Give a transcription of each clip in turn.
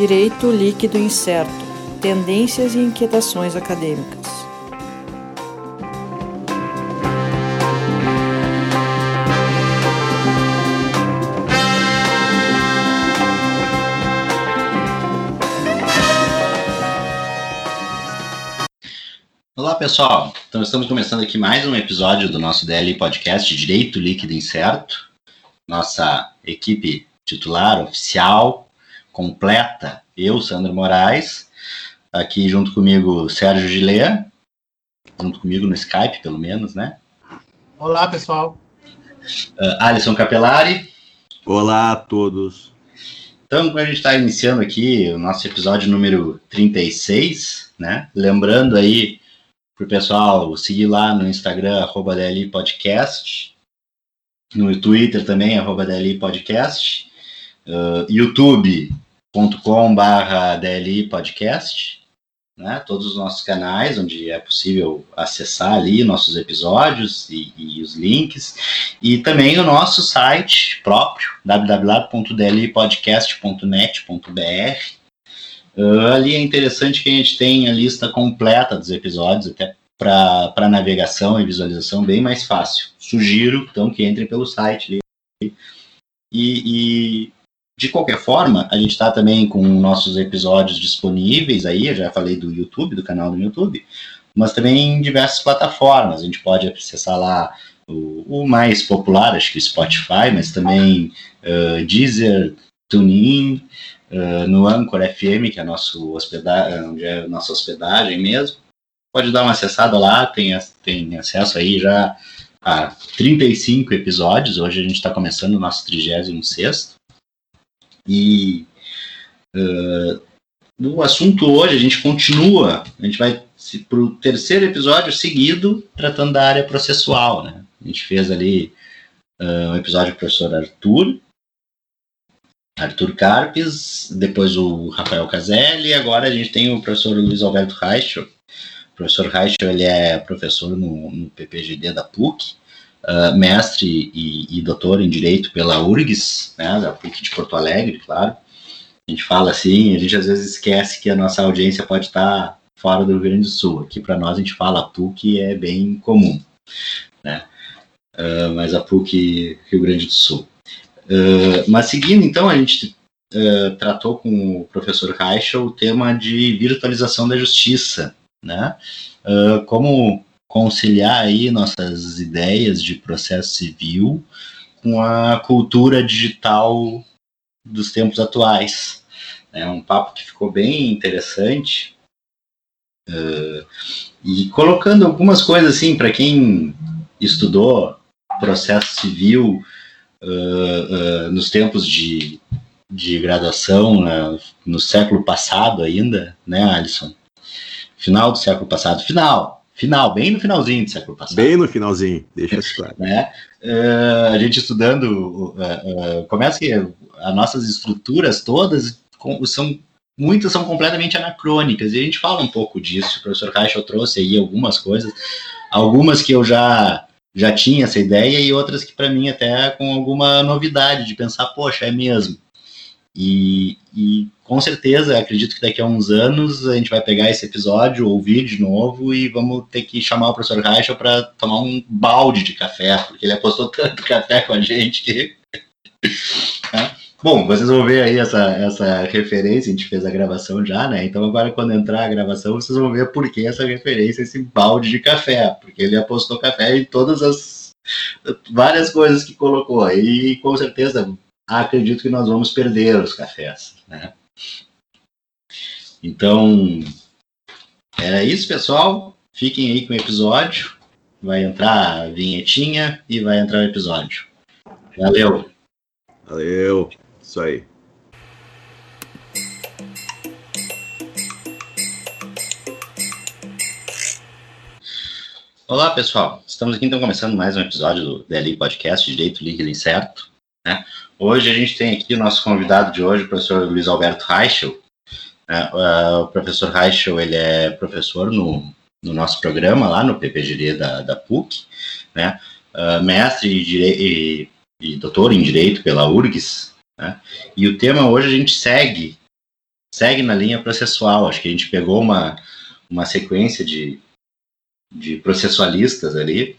Direito Líquido Incerto Tendências e Inquietações Acadêmicas. Olá pessoal, então estamos começando aqui mais um episódio do nosso DLI Podcast Direito Líquido Incerto. Nossa equipe titular, oficial, completa, eu, Sandro Moraes, aqui junto comigo Sérgio Gilea, junto comigo no Skype, pelo menos, né? Olá, pessoal. Uh, Alisson Capelari. Olá a todos. Então, a gente está iniciando aqui o nosso episódio número 36, né? Lembrando aí para o pessoal seguir lá no Instagram, arroba DLI Podcast, no Twitter também, arroba DLI Podcast, uh, youtube.com.br DLI Podcast, né, todos os nossos canais, onde é possível acessar ali nossos episódios e, e os links, e também o nosso site próprio, www.dlipodcast.net.br, Uh, ali é interessante que a gente tem a lista completa dos episódios, até para navegação e visualização bem mais fácil. Sugiro, então, que entrem pelo site. E, e de qualquer forma, a gente está também com nossos episódios disponíveis aí, eu já falei do YouTube, do canal do YouTube, mas também em diversas plataformas. A gente pode acessar lá o, o mais popular, acho que o Spotify, mas também uh, Deezer, TuneIn, uh, no Anchor FM, que é, nosso hospedagem, é a nossa hospedagem mesmo. Pode dar uma acessada lá, tem, tem acesso aí já a 35 episódios. Hoje a gente está começando o nosso 36. E uh, no assunto hoje, a gente continua, a gente vai para o terceiro episódio seguido tratando da área processual. Né? A gente fez ali uh, um episódio com o professor Arthur, Arthur Carpes, depois o Rafael Caselli, e agora a gente tem o professor Luiz Alberto Reichel. O professor Reichel ele é professor no, no PPGD da PUC, uh, mestre e, e, doutor em Direito pela URGS, né, da PUC de Porto Alegre, claro. A gente fala assim, a gente às vezes esquece que a nossa audiência pode estar fora do Rio Grande do Sul. Aqui para nós a gente fala PUC é bem comum, né? Uh, mas a PUC Rio Grande do Sul. Uh, mas seguindo, então, a gente uh, tratou com o professor Reichel o tema de virtualização da justiça, né? Como conciliar aí nossas ideias de processo civil com a cultura digital dos tempos atuais. É um papo que ficou bem interessante e colocando algumas coisas assim para quem estudou processo civil uh, uh, nos tempos de, de graduação, uh, no século passado ainda, né, Alisson? Final do século passado, final, final, bem no finalzinho do século passado. Bem no finalzinho, deixa isso claro. né? a gente estudando, começa que as nossas estruturas todas são muitas são completamente anacrônicas, e a gente fala um pouco disso, o professor Caixa trouxe aí algumas coisas, algumas que eu já já tinha essa ideia e outras que para mim até com alguma novidade de pensar, poxa, é mesmo. E, e, com certeza, acredito que daqui a uns anos a gente vai pegar esse episódio, ouvir de novo e vamos ter que chamar o professor Reichel para tomar um balde de café, porque ele apostou tanto café com a gente que. Né? Bom, vocês vão ver aí essa, essa referência, a gente fez a gravação já, né? Então agora quando entrar a gravação, vocês vão ver por que essa referência, esse balde de café, porque ele apostou café em todas as várias coisas que colocou. E com certeza acredito que nós vamos perder os cafés, né? Então, era isso, pessoal. Fiquem aí com o episódio. Vai entrar a vinhetinha e vai entrar o episódio. Valeu! Valeu! Isso aí. Olá, pessoal. Estamos aqui então começando mais um episódio do DLI Podcast Direito Líquido Incerto. Né? Hoje a gente tem aqui o nosso convidado de hoje, o professor Luiz Alberto Reichel. Né? o professor Reichel ele é professor no, no nosso programa lá no PPGD da, da PUC, né? Uh, mestre e, e, e doutor em Direito pela URGS, né? E o tema hoje a gente segue segue na linha processual. Acho que a gente pegou uma, uma sequência de, de processualistas ali.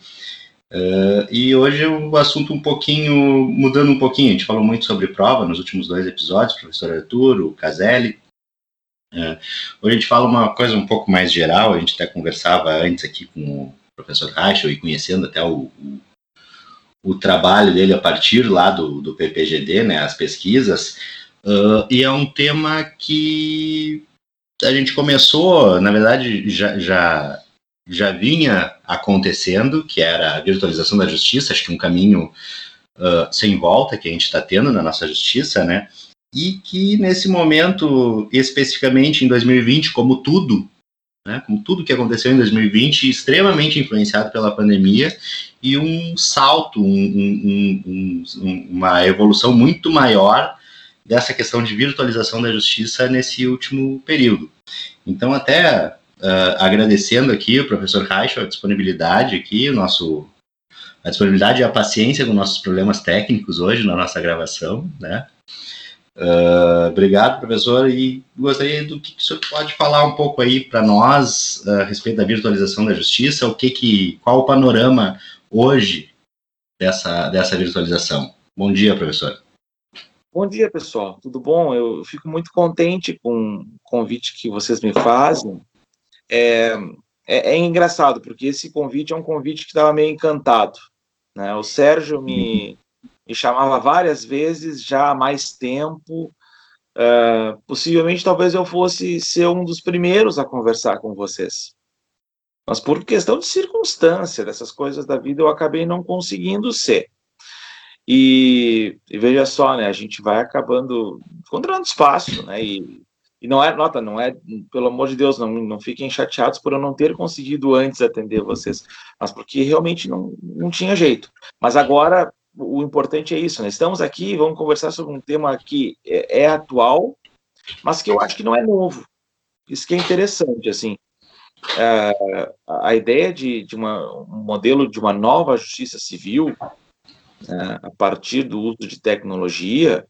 Uh, e hoje o assunto um pouquinho, mudando um pouquinho, a gente falou muito sobre prova nos últimos dois episódios, professor Arturo, Caselli. Uh, hoje a gente fala uma coisa um pouco mais geral, a gente até conversava antes aqui com o professor Rachel e conhecendo até o, o, o, trabalho dele a partir lá do, do PPGD, né, as pesquisas, uh, e é um tema que a gente começou, na verdade, já, já já vinha acontecendo, que era a virtualização da justiça, acho que um caminho uh, sem volta que a gente está tendo na nossa justiça, né? E que nesse momento, especificamente em 2020, como tudo, né, como tudo que aconteceu em 2020, extremamente influenciado pela pandemia e um salto, um, um, um, uma evolução muito maior dessa questão de virtualização da justiça nesse último período. Então, até Uh, agradecendo aqui o professor Reich a disponibilidade aqui, o nosso, a disponibilidade e a paciência com nossos problemas técnicos hoje na nossa gravação, né? Uh, obrigado, professor, e gostaria do que, que o senhor pode falar um pouco aí para nós uh, a respeito da virtualização da justiça, o que que, qual o panorama hoje dessa, dessa virtualização. Bom dia, professor. Bom dia, pessoal. Tudo bom? Eu fico muito contente com o convite que vocês me fazem é, é, é, engraçado, porque esse convite é um convite que estava meio encantado. Né? O Sérgio me, me chamava várias vezes já há mais tempo. Uh, possivelmente, talvez eu fosse ser um dos primeiros a conversar com vocês. Mas por questão de circunstância, dessas coisas da vida, eu acabei não conseguindo ser. E, e, veja só, né, a gente vai acabando encontrando espaço, né, e e não é, nota, não é, pelo amor de Deus, não, não fiquem chateados por eu não ter conseguido antes atender vocês, mas porque realmente não, não tinha jeito. Mas agora, o importante é isso, né? Estamos aqui, vamos conversar sobre um tema que é, é atual, mas que eu acho que não é novo. Isso que é interessante, assim. É, a ideia de, de uma, um modelo de uma nova justiça civil, é, a partir do uso de tecnologia,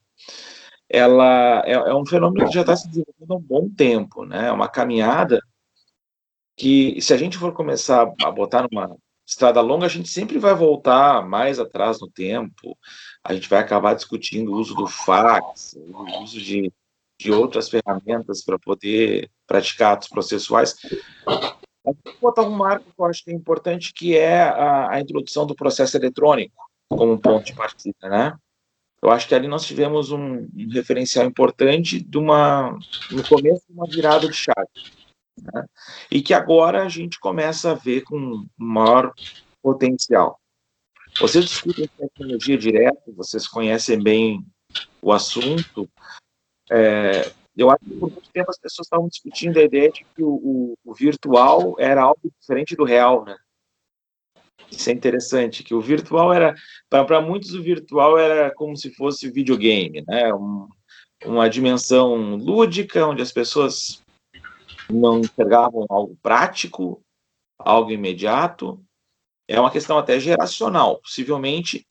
ela é, é um fenômeno que já está se desenvolvendo há um bom tempo, né? É uma caminhada que, se a gente for começar a botar numa estrada longa, a gente sempre vai voltar mais atrás no tempo, a gente vai acabar discutindo o uso do fax, o uso de, de outras ferramentas para poder praticar atos processuais. Vou botar um marco que eu acho que é importante, que é a, a introdução do processo eletrônico como ponto de partida, né? Eu acho que ali nós tivemos um, um referencial importante de uma, no começo, uma virada de chave. Né? E que agora a gente começa a ver com maior potencial. Vocês discutem tecnologia direto, vocês conhecem bem o assunto. É, eu acho que por muito tempo as pessoas estavam discutindo a ideia de que o, o, o virtual era algo diferente do real, né? Isso é interessante, que o virtual era, para muitos, o virtual era como se fosse videogame, né? Um, uma dimensão lúdica, onde as pessoas não entregavam algo prático, algo imediato. É uma questão até geracional. Possivelmente,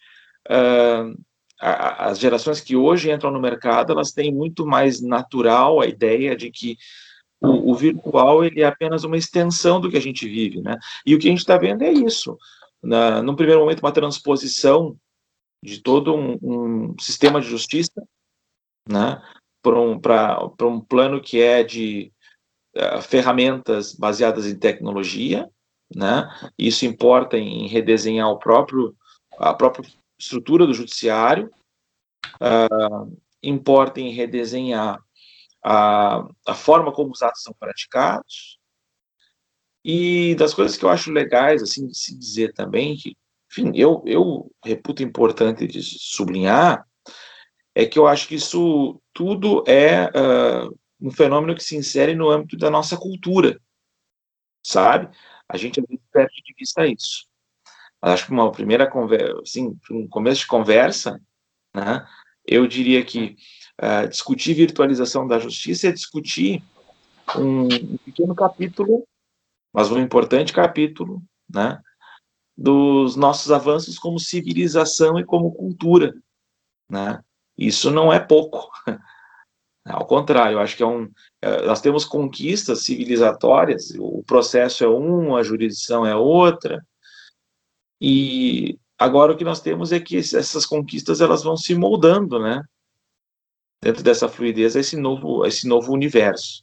uh, as gerações que hoje entram no mercado, elas têm muito mais natural a ideia de que o, o, virtual ele é apenas uma extensão do que a gente vive, né? E o que a gente está vendo é isso na, num primeiro momento, uma transposição de todo um, um sistema de justiça né, para um, um plano que é de uh, ferramentas baseadas em tecnologia. Né, isso importa em redesenhar o próprio, a própria estrutura do judiciário, uh, importa em redesenhar a, a forma como os atos são praticados, e das coisas que eu acho legais, assim, de se dizer também, que, enfim, eu, eu reputo importante de sublinhar, é que eu acho que isso tudo é uh, um fenômeno que se insere no âmbito da nossa cultura, sabe? A gente perde de vista isso. Mas acho que uma primeira conversa, assim, um começo de conversa, né, eu diria que uh, discutir virtualização da justiça é discutir um pequeno capítulo mas um importante capítulo, né, dos nossos avanços como civilização e como cultura, né? Isso não é pouco. Ao contrário, acho que é um, é, nós temos conquistas civilizatórias, o processo é um, a jurisdição é outra, e agora o que nós temos é que essas conquistas elas vão se moldando, né? Dentro dessa fluidez, esse novo, esse novo universo.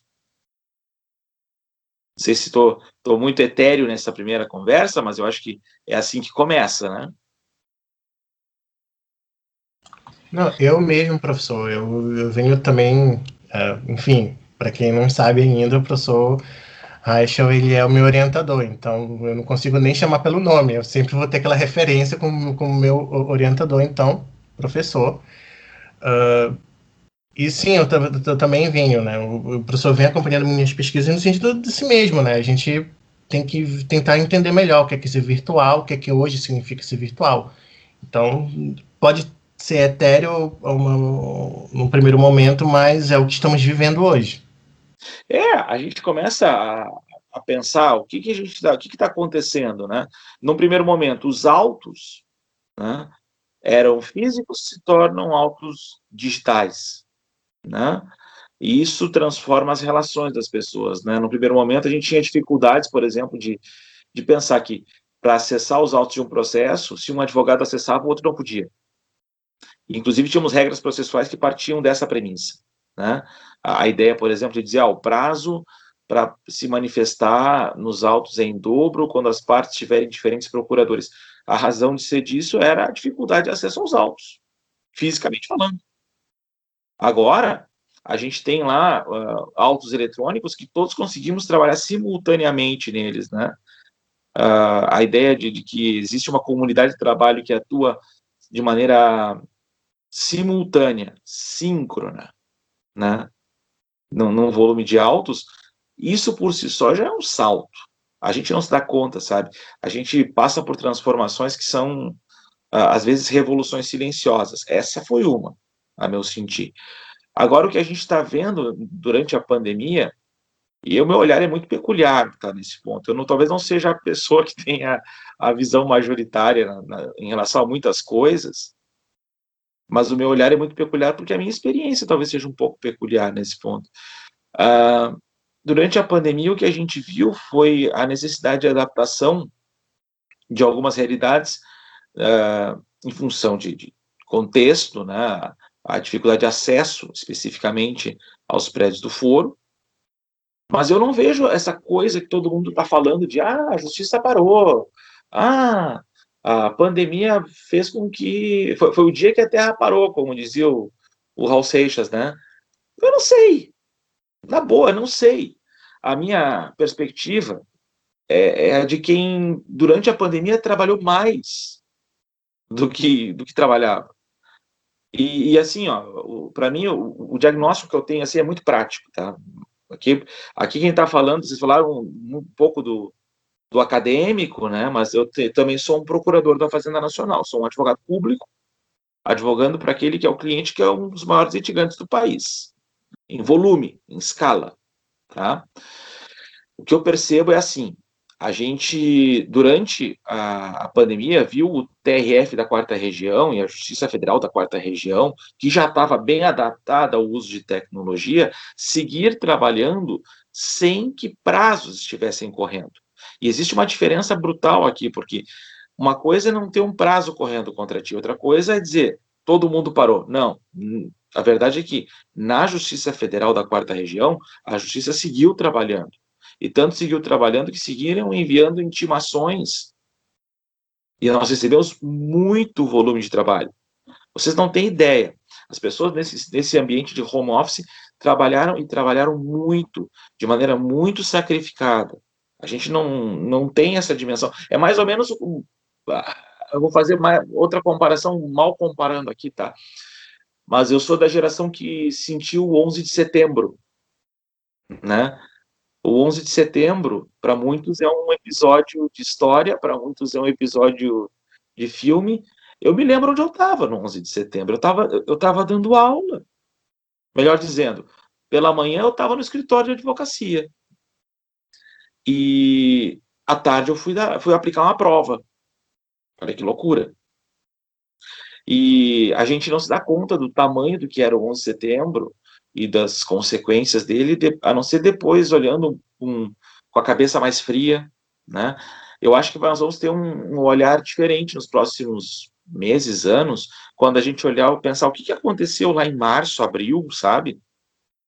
Não sei se estou muito etéreo nessa primeira conversa, mas eu acho que é assim que começa, né? Não, eu mesmo, professor, eu, eu venho também, uh, enfim, para quem não sabe ainda, o professor Rachel, ele é o meu orientador, então eu não consigo nem chamar pelo nome, eu sempre vou ter aquela referência como o meu orientador, então, professor. Uh, e sim, eu, eu, também venho, né? O, professor vem acompanhando minhas pesquisas no sentido de si mesmo, né? A gente tem que tentar entender melhor o que é que ser virtual, o que é que hoje significa ser virtual. Então, pode ser etéreo no primeiro momento, mas é o que estamos vivendo hoje. É, a gente começa a, a pensar o que, que a gente tá, o que está acontecendo, né? Num primeiro momento, os autos né, eram físicos se tornam autos digitais, né? E isso transforma as relações das pessoas, né? No primeiro momento, a gente tinha dificuldades, por exemplo, de, de pensar que para acessar os autos de um processo, se um advogado acessava, o outro não podia. Inclusive, tínhamos regras processuais que partiam dessa premissa. Né? A ideia, por exemplo, de dizer ah, o prazo para se manifestar nos autos é em dobro quando as partes tiverem diferentes procuradores. A razão de ser disso era a dificuldade de acesso aos autos, fisicamente falando. Agora, a gente tem lá uh, autos eletrônicos que todos conseguimos trabalhar simultaneamente neles, né? Uh, a ideia de, de, que existe uma comunidade de trabalho que atua de maneira simultânea, síncrona, né? Num, num volume de autos, isso por si só já é um salto. A gente não se dá conta, sabe? A gente passa por transformações que são, ah, às vezes, revoluções silenciosas. Essa foi uma, a meu sentir. Agora, o que a gente está vendo durante a pandemia, e o meu olhar é muito peculiar tá, nesse ponto. Eu não, talvez não seja a pessoa que tenha a visão majoritária na, na, em relação a muitas coisas, mas o meu olhar é muito peculiar porque a minha experiência talvez seja um pouco peculiar nesse ponto. Uh, durante a pandemia, o que a gente viu foi a necessidade de adaptação de algumas realidades uh, em função de, de, contexto, né, a dificuldade de acesso especificamente aos prédios do foro, mas eu não vejo essa coisa que todo mundo está falando de ah, a justiça parou, ah, a pandemia fez com que. Foi, foi, o dia que a Terra parou, como dizia o, o Raul Seixas, né? Eu não sei. Na boa, não sei. A minha perspectiva é, é a de quem, durante a pandemia, trabalhou mais do que, do que trabalhava. E, e assim, ó, para mim, o, o, diagnóstico que eu tenho assim, é muito prático, tá? Aqui, aqui quem está falando, vocês falaram um, um pouco do, do acadêmico, né? Mas eu te, também sou um procurador da Fazenda Nacional, sou um advogado público, advogando para aquele que é o cliente que é um dos maiores litigantes do país, em volume, em escala, tá? O que eu percebo é assim, a gente, durante a, a, pandemia, viu o TRF da quarta região e a Justiça Federal da quarta região, que já estava bem adaptada ao uso de tecnologia, seguir trabalhando sem que prazos estivessem correndo. E existe uma diferença brutal aqui, porque uma coisa é não ter um prazo correndo contra ti, outra coisa é dizer todo mundo parou. Não. A verdade é que na Justiça Federal da Quarta Região, a Justiça seguiu trabalhando. E tanto seguiu trabalhando que seguiram enviando intimações. E nós recebemos muito volume de trabalho. Vocês não têm ideia. As pessoas nesse, nesse ambiente de home office trabalharam e trabalharam muito, de maneira muito sacrificada. A gente não, não tem essa dimensão. É mais ou menos. Eu vou fazer mais, outra comparação, mal comparando aqui, tá? Mas eu sou da geração que sentiu o 11 de setembro, né? O 11 de setembro, para muitos, é um episódio de história, para muitos, é um episódio de filme. Eu me lembro onde eu estava no 11 de setembro. Eu estava eu tava dando aula. Melhor dizendo, pela manhã eu estava no escritório de advocacia. E à tarde eu fui, dar, fui aplicar uma prova. Olha que loucura. E a gente não se dá conta do tamanho do que era o 11 de setembro e das consequências dele, a não ser depois olhando com, com a cabeça mais fria, né? Eu acho que nós vamos ter um, um olhar diferente nos próximos meses, anos, quando a gente olhar e pensar o que, que aconteceu lá em março, abril, sabe?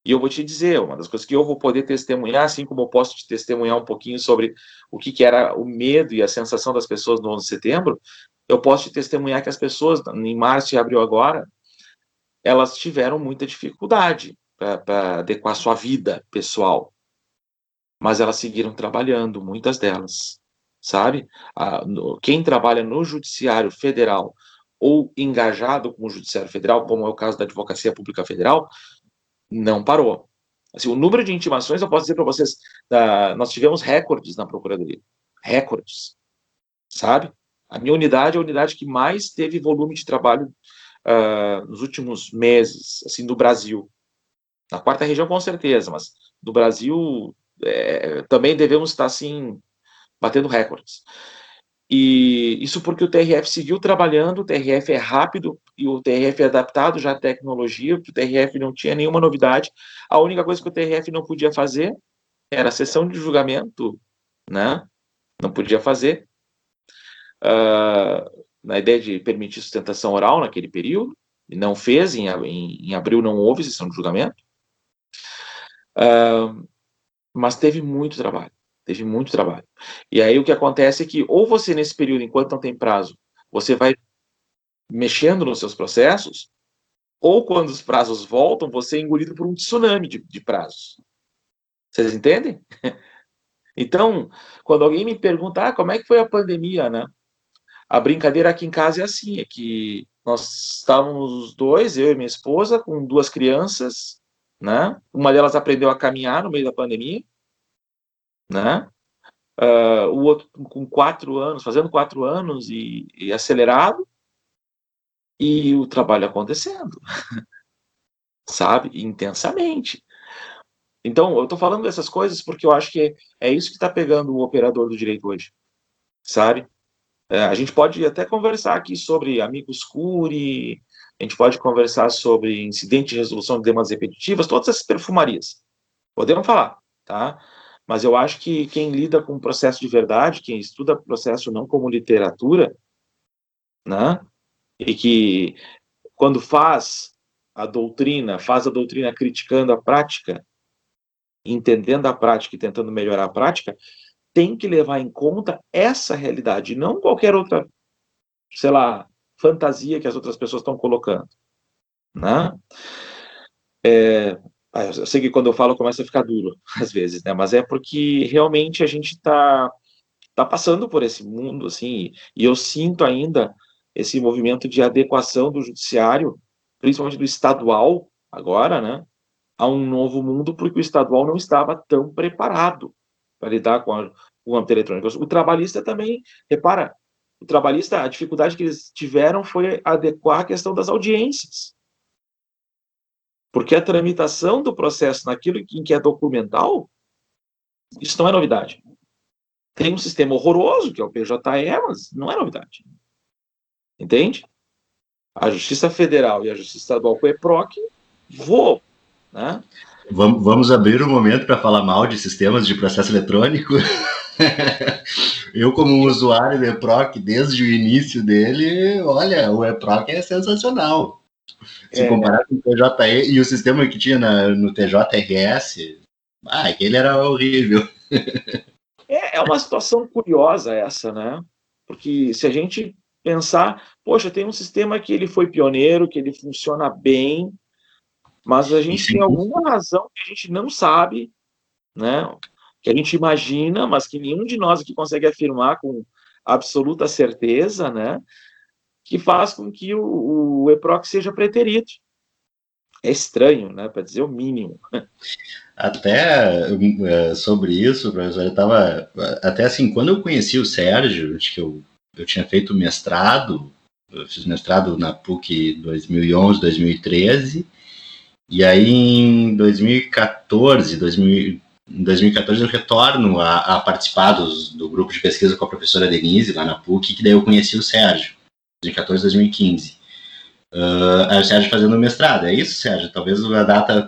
E eu vou te dizer, uma das coisas que eu vou poder testemunhar, assim como eu posso te testemunhar um pouquinho sobre o que, que era o medo e a sensação das pessoas no 11 de setembro, eu posso te testemunhar que as pessoas, em março e abril agora, elas tiveram muita dificuldade para adequar sua vida pessoal. Mas elas seguiram trabalhando, muitas delas, sabe? Ah, no, quem trabalha no Judiciário Federal ou engajado com o Judiciário Federal, como é o caso da Advocacia Pública Federal, não parou. Assim, o número de intimações, eu posso dizer para vocês, da, nós tivemos recordes na Procuradoria. Recordes. Sabe? A minha unidade é a unidade que mais teve volume de trabalho uh, nos últimos meses, assim, do Brasil. Na quarta região, com certeza, mas do Brasil é, também devemos estar, assim, batendo recordes. E isso porque o TRF seguiu trabalhando, o TRF é rápido e o TRF é adaptado já à tecnologia, o TRF não tinha nenhuma novidade. A única coisa que o TRF não podia fazer era a sessão de julgamento, né? Não podia fazer. Uh, na ideia de permitir sustentação oral naquele período, não fez, em, em, em abril não houve sessão de julgamento. Uh, mas teve muito trabalho. Teve muito trabalho. E aí o que acontece é que, ou você, nesse período, enquanto não tem prazo, você vai mexendo nos seus processos, ou quando os prazos voltam, você é engolido por um tsunami de, de prazos. Vocês entendem? Então, quando alguém me pergunta, ah, como é que foi a pandemia, né? A brincadeira aqui em casa é assim, é que nós estávamos os dois, eu e minha esposa, com duas crianças, né? Uma delas aprendeu a caminhar no meio da pandemia, né? Uh, o outro com quatro anos, fazendo quatro anos e, e acelerado, e o trabalho acontecendo, sabe? Intensamente. Então, eu estou falando dessas coisas porque eu acho que é isso que está pegando o operador do direito hoje, sabe? É, a gente pode até conversar aqui sobre amigos curi, a gente pode conversar sobre incidente de resolução de demandas repetitivas, todas essas perfumarias. Podemos falar, tá? Mas eu acho que quem lida com o processo de verdade, quem estuda processo não como literatura, né? E que quando faz a doutrina, faz a doutrina criticando a prática, entendendo a prática e tentando melhorar a prática, tem que levar em conta essa realidade, não qualquer outra, sei lá, fantasia que as outras pessoas estão colocando, né? É, ah, eu sei que quando eu falo começa a ficar duro, às vezes, né? Mas é porque realmente a gente está tá passando por esse mundo, assim, e eu sinto ainda esse movimento de adequação do judiciário, principalmente do estadual, agora, né? A um novo mundo, porque o estadual não estava tão preparado para lidar com, a, com o âmbito eletrônico. O trabalhista também, repara, o trabalhista, a dificuldade que eles tiveram foi adequar a questão das audiências. Porque a tramitação do processo naquilo em que é documental, isso não é novidade. Tem um sistema horroroso, que é o PJE, mas não é novidade. Entende? A Justiça Federal e a Justiça Estadual com o EPROC voam. Né? Vamos, vamos abrir um momento para falar mal de sistemas de processo eletrônico. Eu, como usuário do EPROC, desde o início dele, olha, o EPROC é sensacional. Se é. comparar com o TJE e o sistema que tinha na, no TJRS, ah, aquele era horrível. é, é uma situação curiosa essa, né? Porque se a gente pensar, poxa, tem um sistema que ele foi pioneiro, que ele funciona bem, mas a gente tem alguma razão que a gente não sabe, né? Que a gente imagina, mas que nenhum de nós aqui consegue afirmar com absoluta certeza, né? que faz com que o, o EPROC seja preterido. É estranho, né, para dizer o mínimo. Até é, sobre isso, professor, eu estava. Até assim, quando eu conheci o Sérgio, acho que eu, eu tinha feito mestrado, eu fiz mestrado na PUC 2011, 2013, e aí em 2014, 2000, em 2014 eu retorno a, a participar dos, do grupo de pesquisa com a professora Denise lá na PUC, que daí eu conheci o Sérgio. 2014, 2015. Uh, o Sérgio fazendo mestrado, é isso, Sérgio? Talvez a data.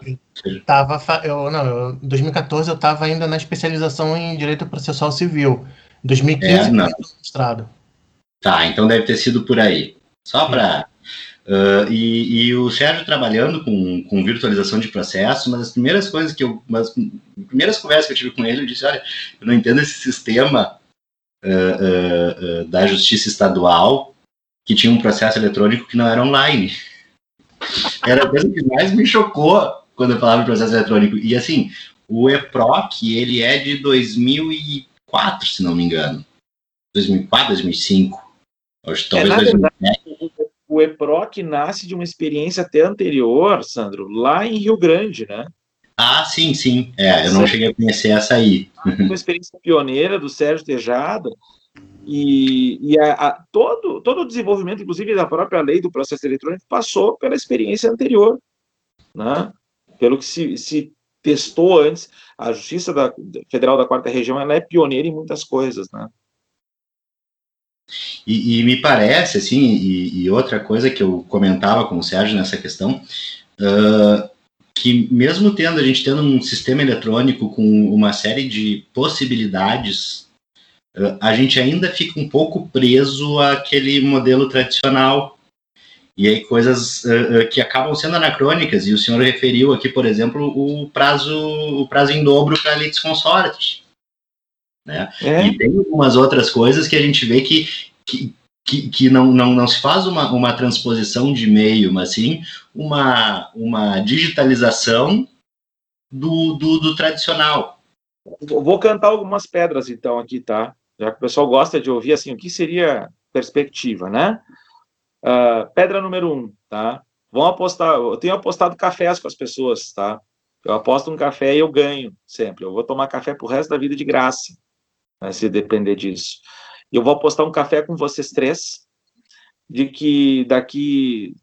Tava, eu, não, em 2014 eu estava ainda na especialização em Direito Processual Civil. Em 2015 é, não. mestrado. Tá, então deve ter sido por aí. Só para. Uh, e, e, o Sérgio trabalhando com, com virtualização de processo, uma das primeiras coisas que eu. Umas primeiras conversas que eu tive com ele, eu disse: olha, eu não entendo esse sistema uh, uh, da justiça estadual que tinha um processo eletrônico que não era online. Era a coisa que mais me chocou quando eu falava de processo eletrônico. E assim, o EPROC, ele é de 2004, se não me engano. 2004, 2005. Acho, talvez é, 2007. O EPROC nasce de uma experiência até anterior, Sandro, lá em Rio Grande, né? Ah, sim, sim. É, eu não cheguei a conhecer essa aí. Uma experiência pioneira do Sérgio Tejada, e, e a, a, todo, todo o desenvolvimento, inclusive da própria lei do processo eletrônico, passou pela experiência anterior, né? pelo que se, se testou antes. A Justiça da, Federal da Quarta Região ela é pioneira em muitas coisas. Né? E, e me parece, assim, e, e, outra coisa que eu comentava com o Sérgio nessa questão, uh, que mesmo tendo a gente tendo um sistema eletrônico com uma série de possibilidades a gente ainda fica um pouco preso àquele modelo tradicional. E aí coisas uh, que acabam sendo anacrônicas, e o senhor referiu aqui, por exemplo, o prazo, o prazo em dobro para litis consorte. Né? É. E tem algumas outras coisas que a gente vê que, que, que, que, não, não, não se faz uma, uma transposição de meio, mas sim uma, uma digitalização do, do, do tradicional. Vou cantar algumas pedras, então, aqui, tá? já que o pessoal gosta de ouvir assim, o que seria perspectiva, né? Uh, pedra número um, tá? Vão apostar, eu tenho apostado cafés com as pessoas, tá? Eu aposto um café e eu ganho sempre. Eu vou tomar café pro resto da vida de graça, né, se depender disso. Eu vou apostar um café com vocês três, de que daqui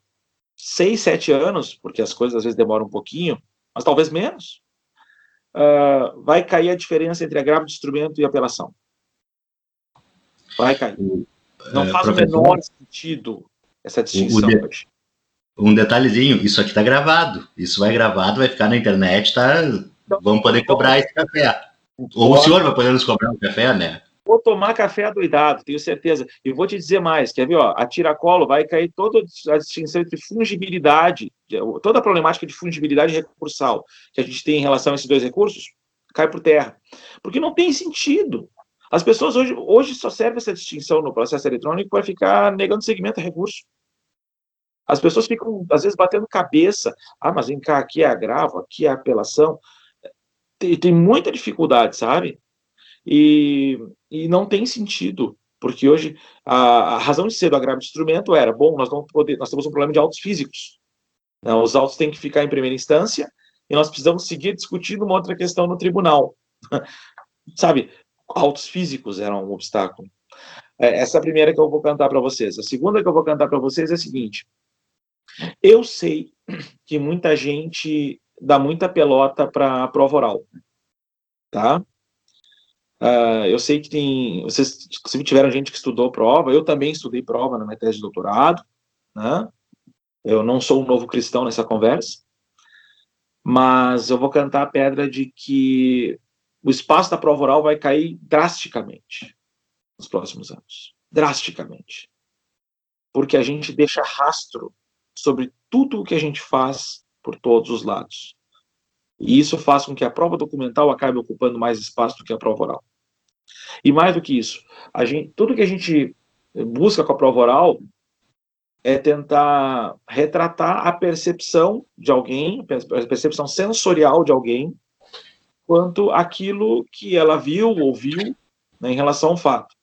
seis, sete anos, porque as coisas às vezes demoram um pouquinho, mas talvez menos, uh, vai cair a diferença entre agravo de instrumento e apelação. Vai, cair. Não é, faz o menor sentido essa distinção de, hoje. Um detalhezinho, isso aqui está gravado. Isso vai gravado, vai ficar na internet, tá? Então, Vamos poder cobrar esse café. Ou o senhor vai poder nos cobrar um café, né? Vou tomar café adoidado, tenho certeza. E vou te dizer mais, quer ver, ó, a tiracolo vai cair toda a distinção entre fungibilidade, toda a problemática de fungibilidade recursal que a gente tem em relação a esses dois recursos, cai por terra. Porque não tem sentido. As pessoas hoje, hoje só serve essa distinção no processo eletrônico para ficar negando segmento a recurso. As pessoas ficam, às vezes, batendo cabeça. Ah, mas vem cá, aqui é agravo, aqui é apelação. Tem, tem muita dificuldade, sabe? E, e não tem sentido, porque hoje a, a razão de ser do agravo de instrumento era, bom, nós, não poder, nós temos um problema de autos físicos. Né? Os autos têm que ficar em primeira instância e nós precisamos seguir discutindo uma outra questão no tribunal. sabe, autos físicos eram um obstáculo. É, essa é primeira que eu vou cantar para vocês. A segunda que eu vou cantar para vocês é a seguinte: eu sei que muita gente dá muita pelota para a prova oral, tá? Uh, eu sei que tem, vocês inclusive tiveram gente que estudou prova, eu também estudei prova na minha tese de doutorado, né? Eu não sou um novo cristão nessa conversa, mas eu vou cantar a pedra de que o espaço da prova oral vai cair drasticamente nos próximos anos. Drasticamente. Porque a gente deixa rastro sobre tudo o que a gente faz por todos os lados. E isso faz com que a prova documental acabe ocupando mais espaço do que a prova oral. E mais do que isso, gente, tudo que a gente busca com a prova oral é tentar retratar a percepção de alguém, a percepção sensorial de alguém quanto aquilo que ela viu, ouviu, né, em relação ao fato.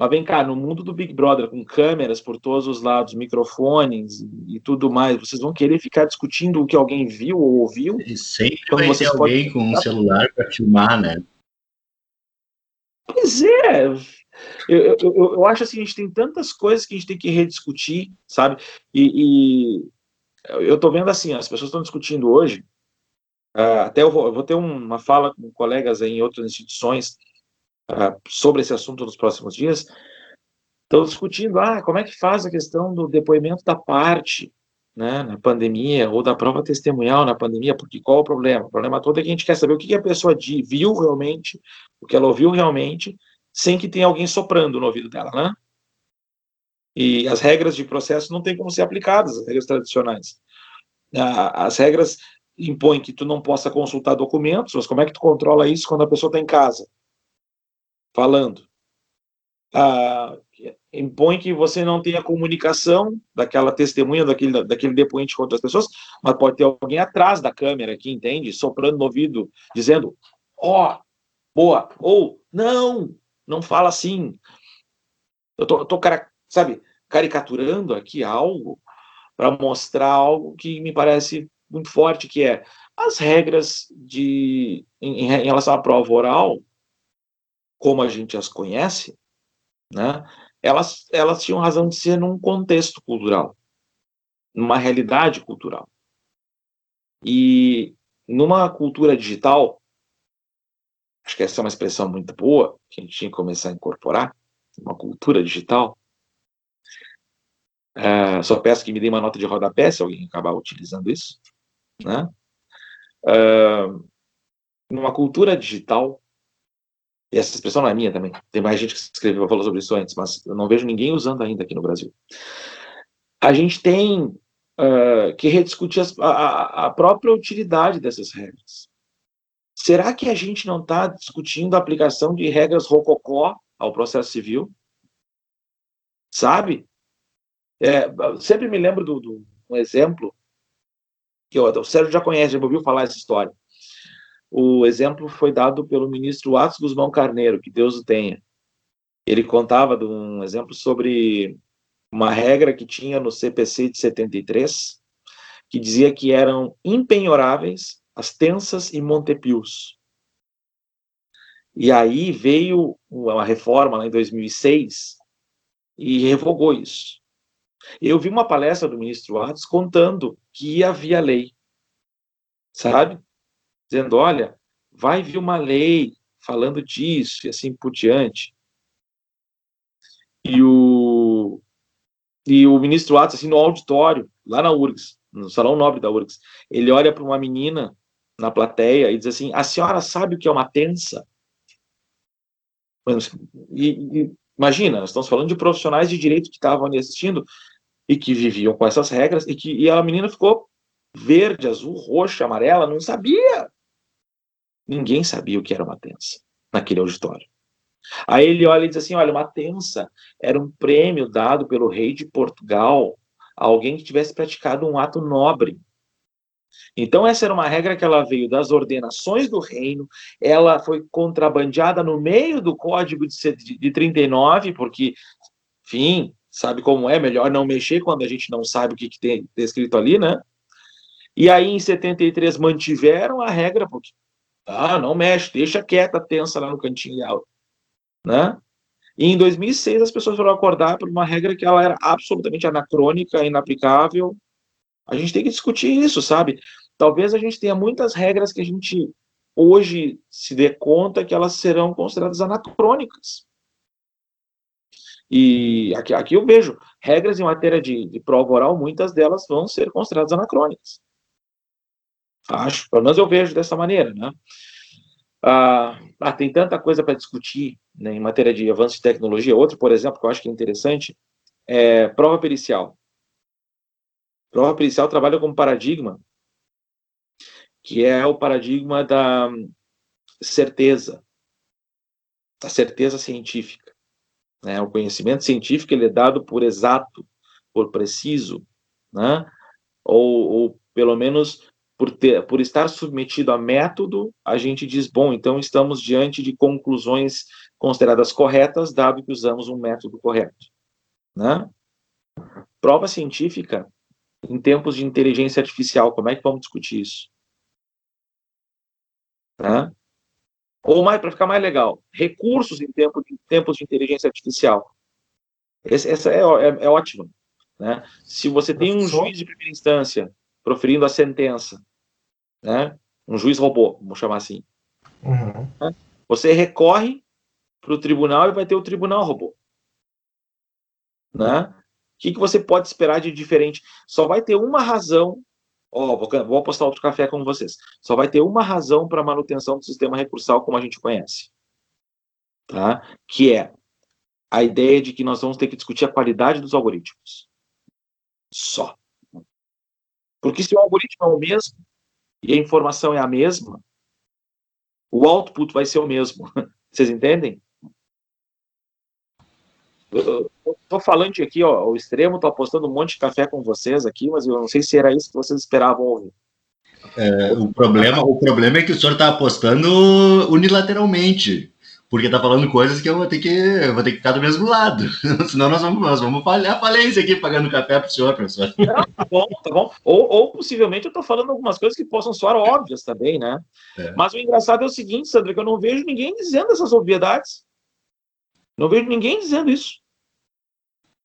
Mas vem cá, no mundo do Big Brother, com câmeras por todos os lados, microfones e tudo mais, vocês vão querer ficar discutindo o que alguém viu ou ouviu? E sempre vai ter alguém com um celular para filmar, né? Pois é. Eu, eu, eu, acho assim, a gente tem tantas coisas que a gente tem que rediscutir, sabe? E, e eu estou vendo assim, as pessoas estão discutindo hoje, Uh, até eu vou, eu vou, ter uma fala com colegas em outras instituições uh, sobre esse assunto nos próximos dias. Estão discutindo, ah, como é que faz a questão do depoimento da parte, né, na pandemia, ou da prova testemunhal na pandemia, porque qual o problema? O problema todo é que a gente quer saber o que a pessoa viu realmente, o que ela ouviu realmente, sem que tenha alguém soprando no ouvido dela, né? E as regras de processo não têm como ser aplicadas, as regras tradicionais. As regras impõem que tu não possa consultar documentos, mas como é que tu controla isso quando a pessoa está em casa? Falando. Ah, impõe que você não tenha comunicação daquela testemunha, daquele, daquele depoente com outras pessoas, mas pode ter alguém atrás da câmera aqui, entende? Soprando no ouvido, dizendo, ó, oh, boa, ou, não, não fala assim. Eu tô, tô sabe, caricaturando aqui algo para mostrar algo que me parece muito forte, que é as regras de em, em relação à prova oral, como a gente as conhece, né? Elas, elas tinham razão de ser num contexto cultural, numa realidade cultural. E numa cultura digital, acho que essa é uma expressão muito boa, que a gente tinha que começar a incorporar, uma cultura digital, Uh, só peço que me dê uma nota de rodapé se alguém acabar utilizando isso. Né? Uh, numa cultura digital, e essa expressão não é minha também, tem mais gente que escreveu falou sobre isso antes, mas eu não vejo ninguém usando ainda aqui no Brasil. A gente tem uh, que rediscutir as, a, a própria utilidade dessas regras. Será que a gente não está discutindo a aplicação de regras rococó ao processo civil? Sabe? É, sempre me lembro do um exemplo que ó, o Sérgio já conhece, já ouviu falar essa história. O exemplo foi dado pelo ministro Atos Guzmão Carneiro, que Deus o tenha. Ele contava de um exemplo sobre uma regra que tinha no CPC de 73, que dizia que eram impenhoráveis as tensas e montepios. E aí veio uma reforma lá em 2006 e revogou isso. Eu vi uma palestra do ministro Atos contando que havia lei, sabe? Dizendo, olha, vai vir uma lei falando disso e assim por diante. E o, e o ministro Atos, assim, no auditório, lá na URGS, no Salão Nobre da URGS, ele olha para uma menina na plateia e diz assim, a senhora sabe o que é uma tensa? E, e, imagina, nós estamos falando de profissionais de direito que estavam ali assistindo, e que viviam com essas regras e que e a menina ficou verde, azul, roxa, amarela, não sabia. Ninguém sabia o que era uma tensa naquele auditório. Aí ele olha e diz assim: olha, uma tensa era um prêmio dado pelo rei de Portugal a alguém que tivesse praticado um ato nobre. Então, essa era uma regra que ela veio das ordenações do reino, ela foi contrabandeada no meio do código de, de 39, porque, enfim, sabe como é, melhor não mexer quando a gente não sabe o que, que tem, tem escrito ali, né? E aí, em 73, mantiveram a regra, porque, ah, não mexe, deixa quieta, tensa lá no cantinho dela, né? E em 2006, as pessoas foram acordar por uma regra que ela era absolutamente anacrônica, inaplicável. A gente tem que discutir isso, sabe? Talvez a gente tenha muitas regras que a gente hoje se dê conta que elas serão consideradas anacrônicas. E aqui, aqui eu vejo regras em matéria de, de prova oral, muitas delas vão ser consideradas anacrônicas. Acho, pelo menos eu vejo dessa maneira, né? Ah, ah tem tanta coisa para discutir né, em matéria de avanço de tecnologia. Outro, por exemplo, que eu acho que é interessante, é prova pericial. Prova pericial trabalha com paradigma, que é o paradigma da certeza, da certeza científica. Né? O conhecimento científico ele é dado por exato, por preciso, né? ou, ou pelo menos por, ter, por estar submetido a método, a gente diz, bom, então estamos diante de conclusões consideradas corretas, dado que usamos um método correto. Né? Prova científica, em tempos de inteligência artificial, como é que vamos discutir isso? Né? Ou mais para ficar mais legal, recursos em tempo de, tempos de inteligência artificial. Esse, essa é, é, é ótima. Né? Se você tem um juiz de primeira instância proferindo a sentença, né? um juiz robô, vamos chamar assim, uhum. né? você recorre para o tribunal e vai ter o tribunal robô. né? O que, que você pode esperar de diferente? Só vai ter uma razão. Ó, vou, vou apostar outro café com vocês. Só vai ter uma razão para a manutenção do sistema recursal como a gente conhece. Tá? Que é a ideia de que nós vamos ter que discutir a qualidade dos algoritmos. Só. Porque se o algoritmo é o mesmo e a informação é a mesma, o output vai ser o mesmo. Vocês entendem? Estou falando aqui, ó, o extremo, estou apostando um monte de café com vocês aqui, mas eu não sei se era isso que vocês esperavam ouvir. É, o, problema, o problema é que o senhor está apostando unilateralmente, porque está falando coisas que eu vou ter que, vou ter que ficar do mesmo lado. Senão nós vamos, nós vamos falhar falência aqui pagando café para o senhor, professor. Não, tá bom, tá bom. Ou, ou possivelmente eu estou falando algumas coisas que possam soar óbvias também, né? É. Mas o engraçado é o seguinte, Sandra, que eu não vejo ninguém dizendo essas obviedades. Não vejo ninguém dizendo isso.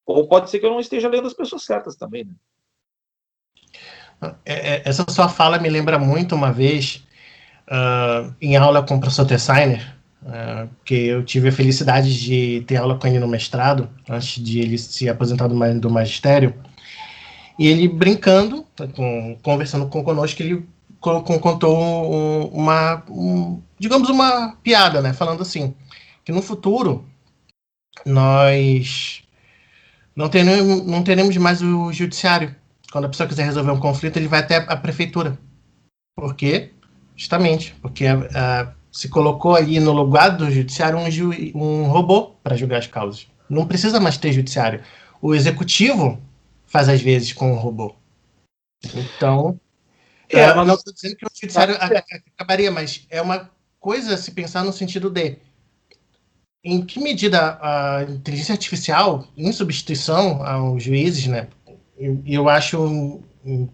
Ou pode ser que eu não esteja lendo as pessoas certas também, né? É, é, essa sua fala me lembra muito uma vez uh, em aula com o professor Tessiner, uh, que eu tive a felicidade de ter aula com ele no mestrado, antes de ele se aposentar do, magistério. E ele brincando, conversando com conosco, ele contou um, uma, um, digamos, uma piada, né? Falando assim, que no futuro nós não teremos, não teremos mais o judiciário. Quando a pessoa quiser resolver um conflito, ele vai até a prefeitura. Por quê? Justamente, porque uh, se colocou ali no lugar do judiciário um, ju um robô para julgar as causas. Não precisa mais ter judiciário. O executivo faz às vezes com o robô. Então, é, uh, mas... não estou dizendo que o judiciário acabaria, mas é uma coisa se pensar no sentido de em que medida a inteligência artificial, em substituição aos juízes, né? Eu, eu acho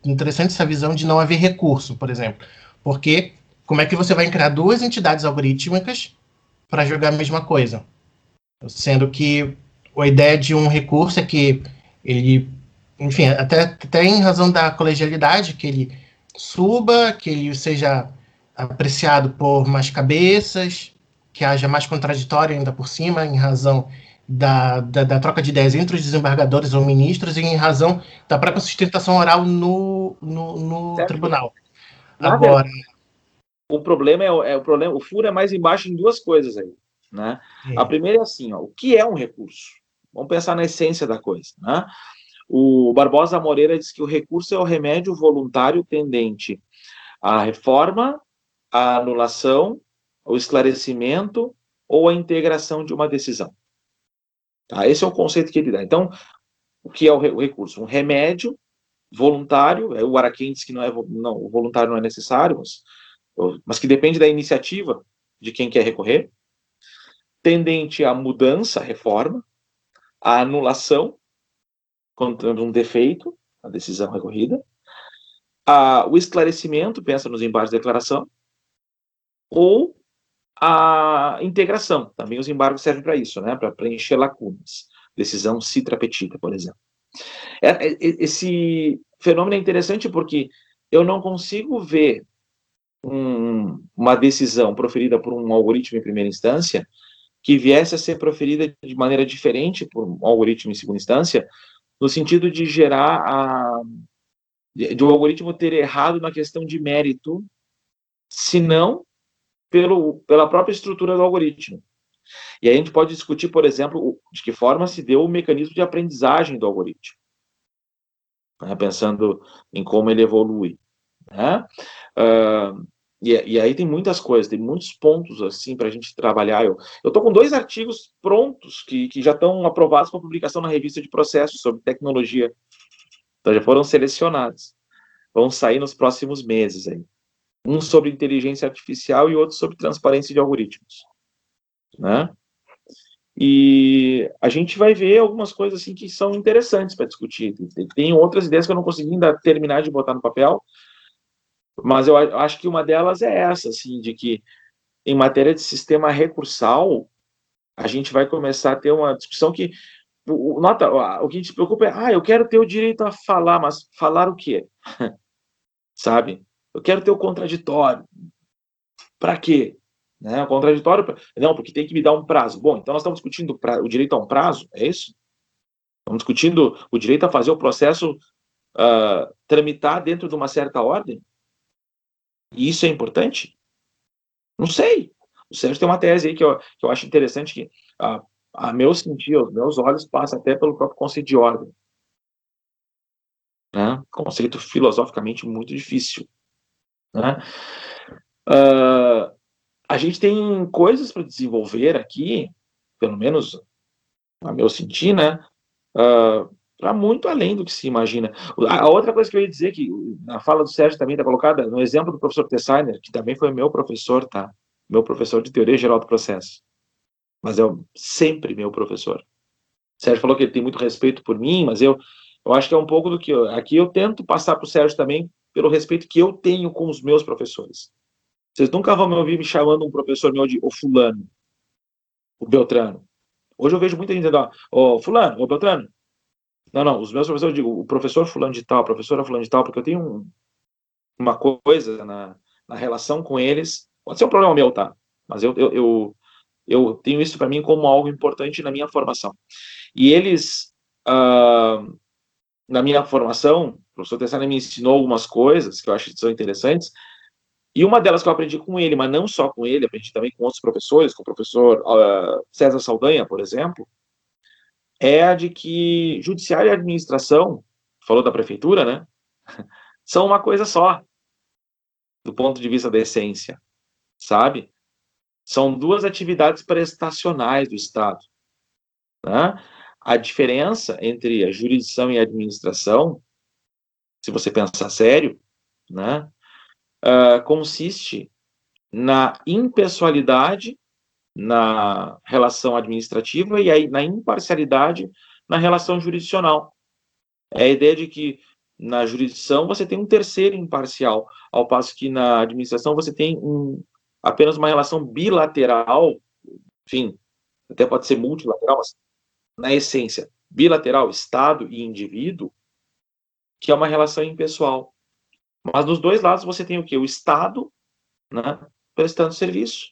interessante essa visão de não haver recurso, por exemplo. Porque como é que você vai criar duas entidades algorítmicas para jogar a mesma coisa? Sendo que a ideia de um recurso é que ele, enfim, até, até em razão da colegialidade, que ele suba, que ele seja apreciado por mais cabeças, que haja mais contraditório ainda por cima, em razão da, da, da, troca de ideias entre os desembargadores ou ministros e em razão da própria sustentação oral no, no, no tribunal. Agora. O problema é, é, o problema, o furo é mais embaixo em duas coisas aí. Né? É. A primeira é assim: ó, o que é um recurso? Vamos pensar na essência da coisa. Né? O Barbosa Moreira diz que o recurso é o remédio voluntário tendente à reforma, à anulação o esclarecimento ou a integração de uma decisão. Tá? Esse é o conceito que ele dá. Então, o que é o recurso? Um remédio voluntário, é, o Araquém diz que não é, não, o voluntário não é necessário, mas, mas que depende da iniciativa de quem quer recorrer, tendente à mudança, reforma, à anulação, temos um defeito, a decisão recorrida, a, o esclarecimento, pensa nos embargos de declaração, ou a integração. Também os embargos servem para isso, né? para preencher lacunas. Decisão citra petita, por exemplo. É, é, esse fenômeno é interessante porque eu não consigo ver um, uma decisão proferida por um algoritmo em primeira instância que viesse a ser proferida de maneira diferente por um algoritmo em segunda instância, no sentido de gerar a de, o algoritmo ter errado na questão de mérito, se não pelo, pela própria estrutura do algoritmo. E aí a gente pode discutir, por exemplo, de que forma se deu o mecanismo de aprendizagem do algoritmo, né, pensando em como ele evolui. Né? Uh, e, e, aí tem muitas coisas, tem muitos pontos assim para a gente trabalhar. Eu estou com dois artigos prontos que, que já estão aprovados para publicação na revista de processos sobre tecnologia. Então já foram selecionados. Vão sair nos próximos meses aí um sobre inteligência artificial e outro sobre transparência de algoritmos, né? E a gente vai ver algumas coisas assim que são interessantes para discutir. Tem outras ideias que eu não consegui ainda terminar de botar no papel, mas eu acho que uma delas é essa, assim, de que em matéria de sistema recursal, a gente vai começar a ter uma discussão que nota, o que a gente se preocupa é, ah, eu quero ter o direito a falar, mas falar o quê? Sabe? Eu quero ter o contraditório. Para quê? Né? O contraditório. Não, porque tem que me dar um prazo. Bom, então nós estamos discutindo pra... o direito a um prazo, é isso? Estamos discutindo o direito a fazer o processo uh, tramitar dentro de uma certa ordem. E isso é importante? Não sei. O Sérgio tem uma tese aí que eu, que eu acho interessante, que a, a meu sentir, aos meus olhos, passa até pelo próprio conceito de ordem. Né? Conceito filosoficamente muito difícil. Né? Uh, a gente tem coisas para desenvolver aqui, pelo menos a meu sentir, né? Uh, para muito além do que se imagina. A outra coisa que eu ia dizer, que na fala do Sérgio também está colocada, no exemplo do professor Tessainer, que também foi meu professor, tá? Meu professor de teoria geral do processo. Mas é sempre meu professor. Sérgio falou que ele tem muito respeito por mim, mas eu, eu acho que é um pouco do que eu, aqui eu tento passar para o Sérgio também pelo respeito que eu tenho com os meus professores. Vocês nunca vão me ouvir me chamando um professor meu de o fulano, o Beltrano. Hoje eu vejo muita gente dizendo, ó, oh, fulano, ô Beltrano. Não, não, os meus professores, eu digo, o professor fulano de tal, a professora fulano de tal, porque eu tenho um, uma coisa na, na relação com eles, pode ser um problema meu, tá? Mas eu, eu, eu, eu tenho isso para mim como algo importante na minha formação. E eles, uh, na minha formação, o professor Tessana me ensinou algumas coisas que eu acho que são interessantes, e uma delas que eu aprendi com ele, mas não só com ele, aprendi também com outros professores, com o professor uh, César Saldanha, por exemplo, é a de que judiciário e administração, falou da prefeitura, né? São uma coisa só, do ponto de vista da essência, sabe? São duas atividades prestacionais do Estado. Né? A diferença entre a jurisdição e a administração, se você pensar sério, né? uh, consiste na impessoalidade na relação administrativa e aí na imparcialidade na relação jurisdicional. É a ideia de que na jurisdição você tem um terceiro imparcial, ao passo que na administração você tem um, apenas uma relação bilateral, enfim, até pode ser multilateral, mas na essência, bilateral, Estado e indivíduo, que é uma relação impessoal. Mas dos dois lados você tem o que? O Estado né, prestando serviço.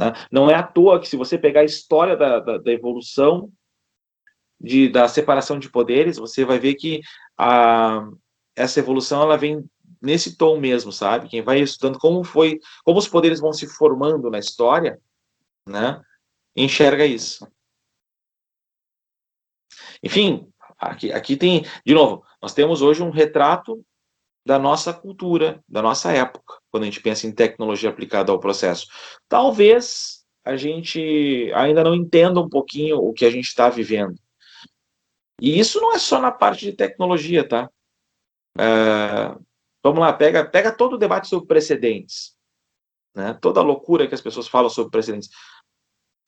Né? Não é à toa que, se você pegar a história da, da, da evolução de, da separação de poderes, você vai ver que a, essa evolução ela vem nesse tom mesmo, sabe? Quem vai estudando como foi, como os poderes vão se formando na história, né? Enxerga isso. Enfim, aqui, aqui tem, de novo, nós temos hoje um retrato da nossa cultura, da nossa época, quando a gente pensa em tecnologia aplicada ao processo. Talvez a gente ainda não entenda um pouquinho o que a gente está vivendo. E isso não é só na parte de tecnologia, tá? É, vamos lá, pega, pega todo o debate sobre precedentes, né? toda a loucura que as pessoas falam sobre precedentes.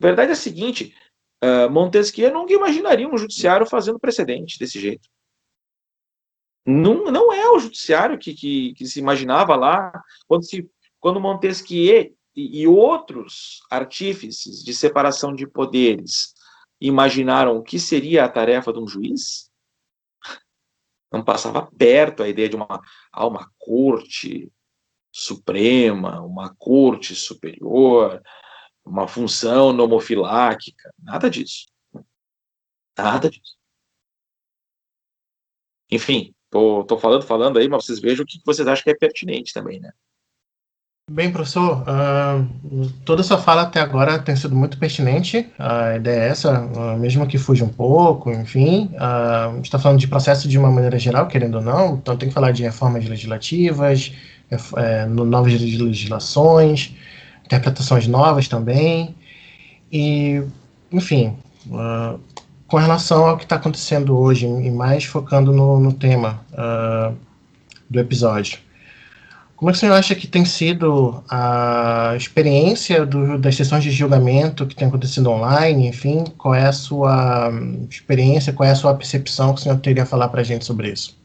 A verdade é a seguinte, uh, Montesquieu nunca imaginaria um judiciário fazendo precedente desse jeito. Não, não é o judiciário que, que, que se imaginava lá, quando, se, quando Montesquieu e, e outros artífices de separação de poderes imaginaram o que seria a tarefa de um juiz, não passava perto a ideia de uma, uma corte suprema, uma corte superior, uma função nomofiláquica, nada disso. Nada disso. Enfim, Tô, tô falando, falando aí, mas vocês vejam o que vocês acham que é pertinente também, né? Bem, professor, uh, toda essa fala até agora tem sido muito pertinente. A ideia é essa, uh, mesmo que fuja um pouco, enfim. Uh, a gente está falando de processo de uma maneira geral, querendo ou não, então tem que falar de reformas legislativas, é, novas legislações, interpretações novas também. E, enfim, uh, com relação ao que está acontecendo hoje, e mais focando no, no tema uh, do episódio. Como é que senhor acha que tem sido a experiência do, das sessões de julgamento que tem acontecido online? Enfim, qual é a sua experiência, qual é a sua percepção que o senhor teria a falar para a gente sobre isso?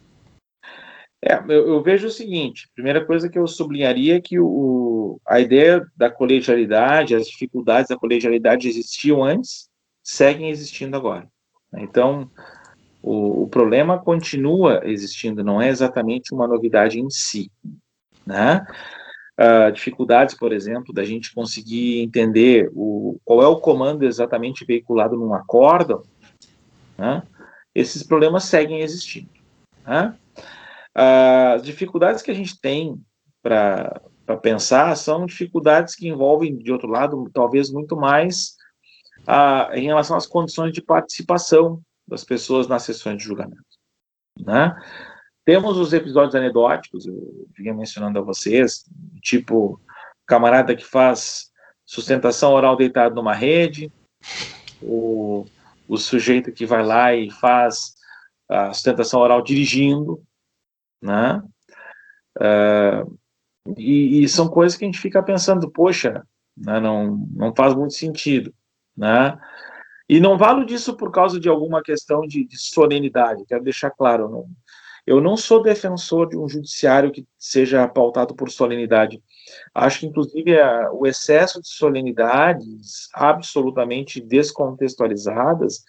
É, eu, eu, vejo o seguinte: primeira coisa que eu sublinharia é que o, a ideia da colegialidade, as dificuldades da colegialidade existiam antes, seguem existindo agora. Então, o, o, problema continua existindo, não é exatamente uma novidade em si. Né? Uh, dificuldades, por exemplo, da gente conseguir entender o, qual é o comando exatamente veiculado num acórdão, né? esses problemas seguem existindo. Né? As dificuldades que a gente tem para pensar são dificuldades que envolvem, de outro lado, talvez muito mais a, em relação às condições de participação das pessoas nas sessões de julgamento. Né? Temos os episódios anedóticos, eu vinha mencionando a vocês, tipo camarada que faz sustentação oral deitado numa rede, o, o sujeito que vai lá e faz a sustentação oral dirigindo, né? Uh, e, e, são coisas que a gente fica pensando, poxa, né, não, não faz muito sentido, né? E não valo disso por causa de alguma questão de, de solenidade, quero deixar claro, não, eu não sou defensor de um judiciário que seja pautado por solenidade. Acho que, inclusive, a, o excesso de solenidades absolutamente descontextualizadas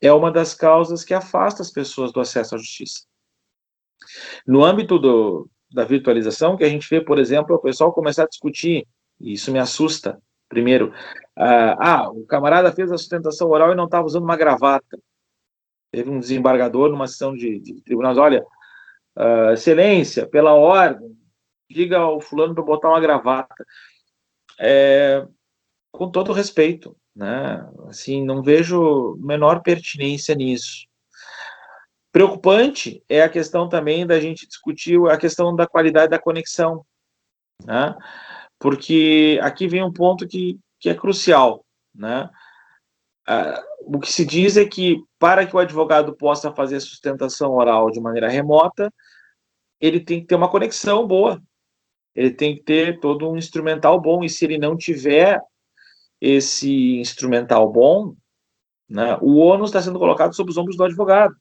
é uma das causas que afasta as pessoas do acesso à justiça. No âmbito do, da virtualização, que a gente vê, por exemplo, o pessoal começar a discutir, e isso me assusta, primeiro, uh, ah, o camarada fez a sustentação oral e não estava usando uma gravata. Teve um desembargador numa sessão de, de tribunais, olha, uh, excelência, pela ordem, diga ao fulano para botar uma gravata. É, com todo respeito, né? Assim, não vejo menor pertinência nisso. Preocupante é a questão também da gente discutir a questão da qualidade da conexão, né? Porque aqui vem um ponto que, que é crucial, né? Ah, o que se diz é que para que o advogado possa fazer a sustentação oral de maneira remota, ele tem que ter uma conexão boa, ele tem que ter todo um instrumental bom, e se ele não tiver esse instrumental bom, né, o ônus está sendo colocado sobre os ombros do advogado.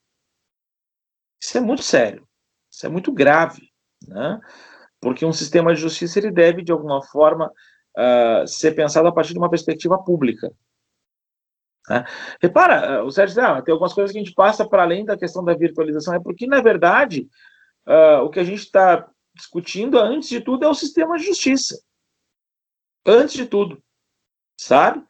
Isso é muito sério, isso é muito grave, né? Porque um sistema de justiça ele deve, de alguma forma, uh, ser pensado a partir de uma perspectiva pública. Né? Repara, uh, o Sérgio ah, tem algumas coisas que a gente passa para além da questão da virtualização, é porque, na verdade, uh, o que a gente está discutindo, antes de tudo, é o sistema de justiça. Antes de tudo, sabe?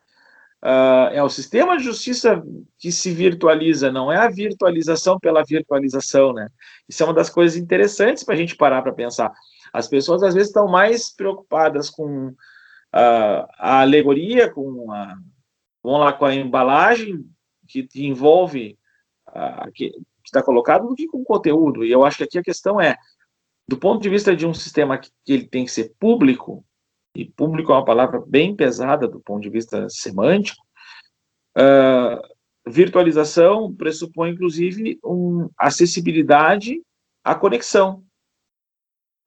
Uh, é o sistema de justiça que se virtualiza, não é a virtualização pela virtualização, né? Isso é uma das coisas interessantes para a gente parar para pensar. As pessoas às vezes estão mais preocupadas com uh, a alegoria, com a, lá com a embalagem que envolve uh, que está colocado, do que com o conteúdo. E eu acho que aqui a questão é, do ponto de vista de um sistema que, que ele tem que ser público, e público é uma palavra bem pesada do ponto de vista semântico, uh, virtualização pressupõe, inclusive, um, acessibilidade à conexão.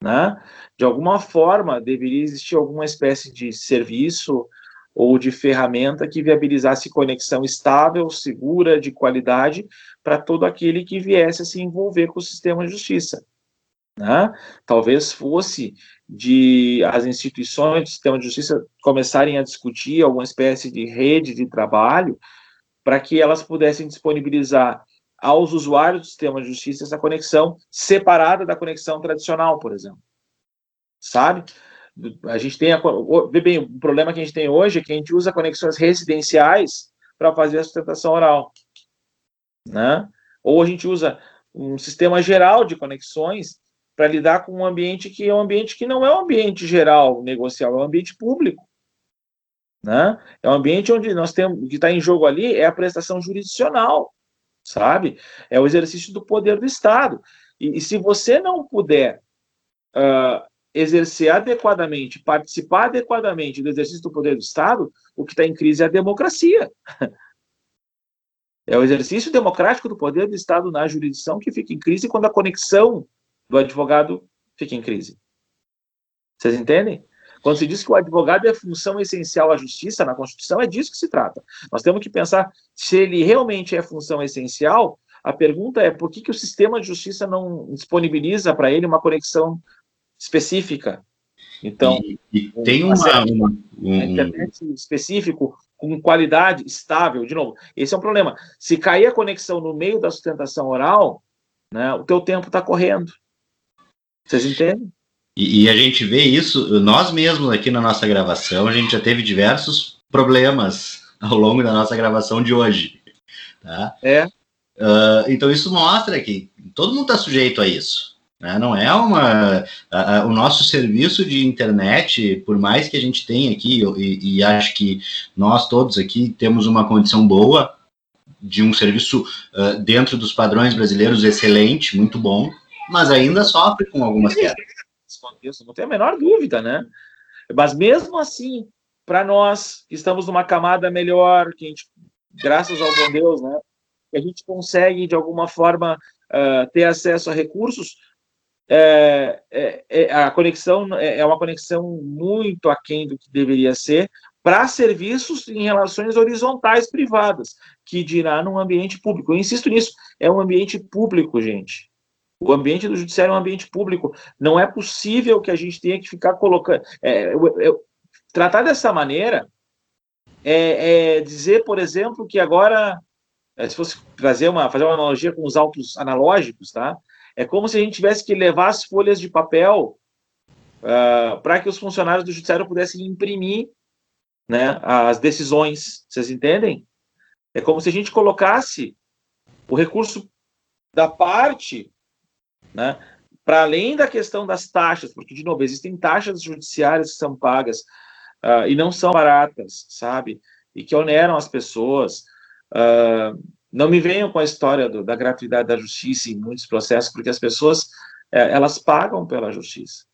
Né? De alguma forma, deveria existir alguma espécie de serviço ou de ferramenta que viabilizasse conexão estável, segura, de qualidade, para todo aquele que viesse a se envolver com o sistema de justiça. Né? Talvez fosse de as instituições do sistema de justiça começarem a discutir alguma espécie de rede de trabalho para que elas pudessem disponibilizar aos usuários do sistema de justiça essa conexão separada da conexão tradicional, por exemplo. Sabe? A gente tem a, vê bem, o problema que a gente tem hoje é que a gente usa conexões residenciais para fazer a sustentação oral, né? Ou a gente usa um sistema geral de conexões para lidar com um ambiente que é um ambiente que não é um ambiente geral negocial, é um ambiente público. Né? É um ambiente onde nós temos, o que está em jogo ali é a prestação jurisdicional, sabe? É o exercício do poder do Estado. E, e se você não puder uh, exercer adequadamente, participar adequadamente do exercício do poder do Estado, o que está em crise é a democracia. É o exercício democrático do poder do Estado na jurisdição que fica em crise quando a conexão do advogado fica em crise. Vocês entendem? Quando se diz que o advogado é função essencial à justiça na Constituição, é disso que se trata. Nós temos que pensar se ele realmente é função essencial. A pergunta é por que, que o sistema de justiça não disponibiliza para ele uma conexão específica? Então, e, e tem uma, uma, um, internet específico com qualidade estável. De novo, esse é um problema. Se cair a conexão no meio da sustentação oral, né, o teu tempo está correndo. Vocês entendem? E, e, a gente vê isso, nós mesmos aqui na nossa gravação, a gente já teve diversos problemas ao longo da nossa gravação de hoje. Tá? É. Uh, então isso mostra que todo mundo está sujeito a isso. Né? Não é uma. o nosso serviço de internet, por mais que a gente tenha aqui, e, e, acho que nós todos aqui temos uma condição boa de um serviço uh, dentro dos padrões brasileiros excelente, muito bom, mas ainda sofre com algumas quedas. Não tem a menor dúvida, né? Mas mesmo assim, para nós que estamos numa camada melhor, que a gente, graças ao bom Deus, né, que a gente consegue de alguma forma uh, ter acesso a recursos, é, é, é, a conexão é, é uma conexão muito aquém do que deveria ser para serviços em relações horizontais privadas, que dirá num ambiente público. Eu insisto nisso, é um ambiente público, gente. O ambiente do judiciário é um ambiente público. Não é possível que a gente tenha que ficar colocando. É, tratar dessa maneira é, é, dizer, por exemplo, que agora, é, se fosse fazer uma, fazer uma analogia com os autos analógicos, tá? É como se a gente tivesse que levar as folhas de papel uh, para que os funcionários do judiciário pudessem imprimir né, as decisões. Vocês entendem? É como se a gente colocasse o recurso da parte né, para além da questão das taxas, porque, de novo, existem taxas judiciárias que são pagas uh, e não são baratas, sabe? E que oneram as pessoas. Uh, não me venham com a história do, da gratuidade da justiça em muitos processos, porque as pessoas é, elas pagam pela justiça,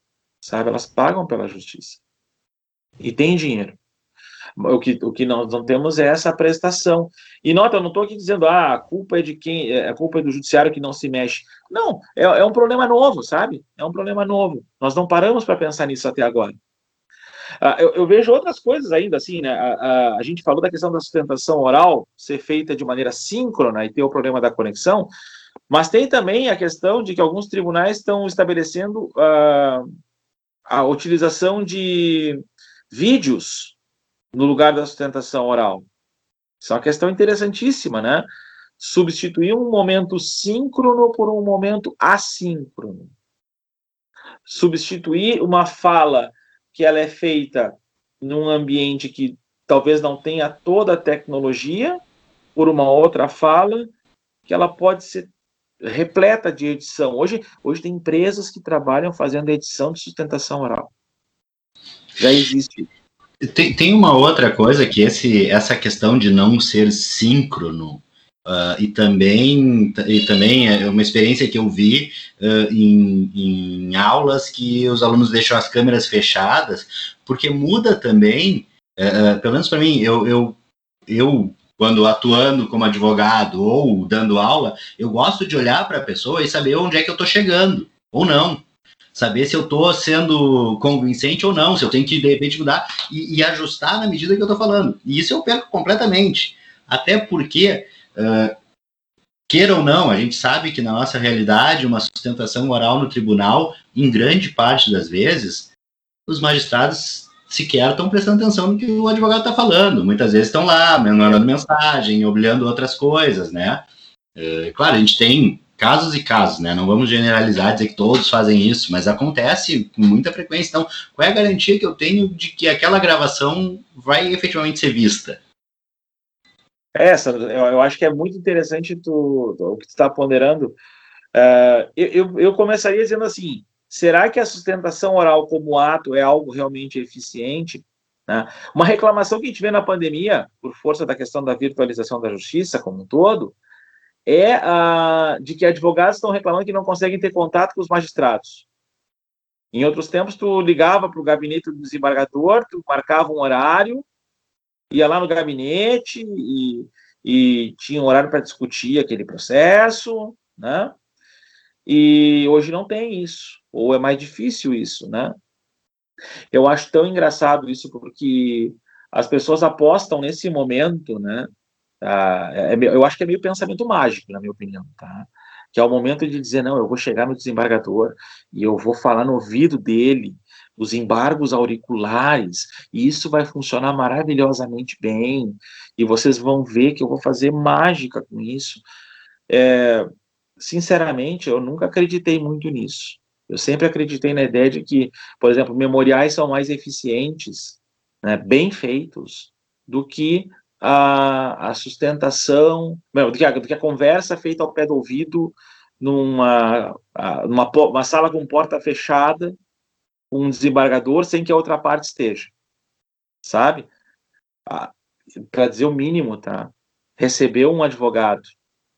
sabe? Elas pagam pela justiça e têm dinheiro. O que, o que nós não temos é essa prestação. E nota, eu não estou aqui dizendo, ah, a culpa é de quem, é, a culpa é do judiciário que não se mexe. Não, é, é um problema novo, sabe? É um problema novo. Nós não paramos para pensar nisso até agora. Uh, eu, eu, vejo outras coisas ainda, assim, né? A, a, a, gente falou da questão da sustentação oral ser feita de maneira síncrona e ter o problema da conexão, mas tem também a questão de que alguns tribunais estão estabelecendo uh, a utilização de vídeos no lugar da sustentação oral. Isso é uma questão interessantíssima, né? Substituir um momento síncrono por um momento assíncrono. Substituir uma fala que ela é feita num ambiente que talvez não tenha toda a tecnologia, por uma outra fala, que ela pode ser repleta de edição. Hoje, hoje tem empresas que trabalham fazendo edição de sustentação oral. Já existe. Tem, tem uma outra coisa que esse, essa questão de não ser síncrono Uh, e também e também é uma experiência que eu vi uh, em, em, aulas que os alunos deixam as câmeras fechadas, porque muda também, uh, pelo menos para mim, eu, eu, eu, quando atuando como advogado ou dando aula, eu gosto de olhar para a pessoa e saber onde é que eu estou chegando, ou não. Saber se eu estou sendo convincente ou não, se eu tenho que, de repente, mudar e, e ajustar na medida que eu estou falando. E isso eu perco completamente. Até porque Uh, queira ou não, a gente sabe que na nossa realidade, uma sustentação oral no tribunal, em grande parte das vezes, os magistrados sequer estão prestando atenção no que o advogado está falando. Muitas vezes estão lá, mandando mensagem, olhando outras coisas, né? Claro, a gente tem casos e casos, né? Não vamos generalizar, dizer que todos fazem isso, mas acontece com muita frequência. Então, qual é a garantia que eu tenho de que aquela gravação vai efetivamente ser vista? Essa, eu, eu acho que é muito interessante tu o que tu está ponderando. Uh, eu, eu começaria dizendo assim: será que a sustentação oral como ato é algo realmente eficiente? Né? Uma reclamação que a gente vê na pandemia, por força da questão da virtualização da justiça como um todo, é uh, de que advogados estão reclamando que não conseguem ter contato com os magistrados. Em outros tempos, tu ligava para o gabinete do desembargador, tu marcava um horário, ia lá no gabinete e, e tinha um horário para discutir aquele processo, né? E hoje não tem isso, ou é mais difícil isso, né? Eu acho tão engraçado isso porque as pessoas apostam nesse momento, né? Ah, é, eu acho que é meio pensamento mágico, na minha opinião, tá? Que é o momento de dizer, não, eu vou chegar no desembargador e eu vou falar no ouvido dele os embargos auriculares, e isso vai funcionar maravilhosamente bem, e vocês vão ver que eu vou fazer mágica com isso. É, sinceramente, eu nunca acreditei muito nisso. Eu sempre acreditei na ideia de que, por exemplo, memoriais são mais eficientes, né, bem feitos, do que a, a sustentação, do que a, do que a conversa feita ao pé do ouvido numa, numa uma sala com porta fechada, um desembargador sem que a outra parte esteja, sabe? Para dizer o mínimo, tá? Receber um advogado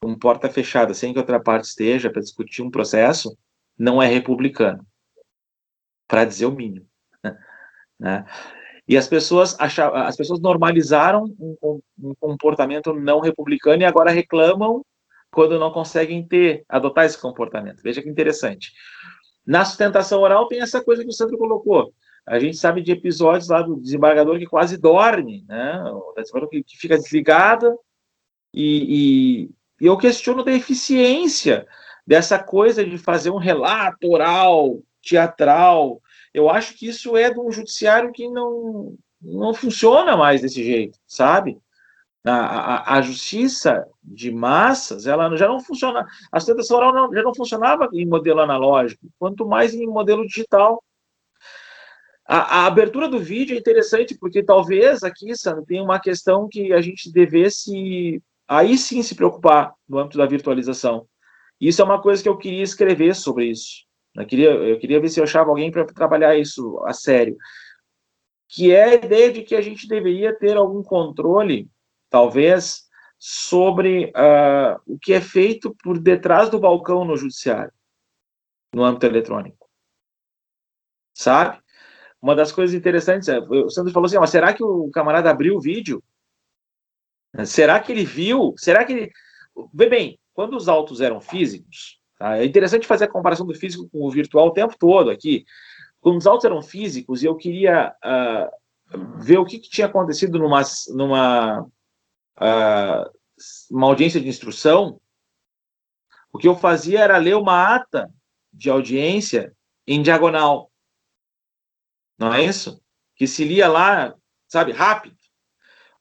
com porta fechada sem que a outra parte esteja para discutir um processo não é republicano, para dizer o mínimo, né? E as pessoas achavam, as pessoas normalizaram um, um, comportamento não republicano e agora reclamam quando não conseguem ter, adotar esse comportamento. Veja que interessante. Na sustentação oral tem essa coisa que o Sandro colocou. A gente sabe de episódios lá do desembargador que quase dorme, né? O desembargador que, que fica desligada e, e, e eu questiono da eficiência dessa coisa de fazer um relato oral, teatral, eu acho que isso é de um judiciário que não, não funciona mais desse jeito, sabe? A, a, a justiça de massas, ela já não funciona, a sustentação oral não, já não funcionava em modelo analógico, quanto mais em modelo digital. A, a, abertura do vídeo é interessante, porque talvez aqui, Sandro, tem uma questão que a gente devesse, aí sim, se preocupar no âmbito da virtualização. Isso é uma coisa que eu queria escrever sobre isso. Eu queria, eu queria ver se eu achava alguém para trabalhar isso a sério. Que é a ideia de que a gente deveria ter algum controle, talvez, sobre uh, o que é feito por detrás do balcão no judiciário, no âmbito eletrônico. Sabe? Uma das coisas interessantes é, o Sandro falou assim, mas será que o camarada abriu o vídeo? Será que ele viu? Será que ele... Vê bem, quando os autos eram físicos, Tá? É interessante fazer a comparação do físico com o virtual o tempo todo aqui. Quando os autos eram físicos e eu queria uh, ver o que, que, tinha acontecido numa, numa uh, uma audiência de instrução, o que eu fazia era ler uma ata de audiência em diagonal. Não é isso? Que se lia lá, sabe, rápido.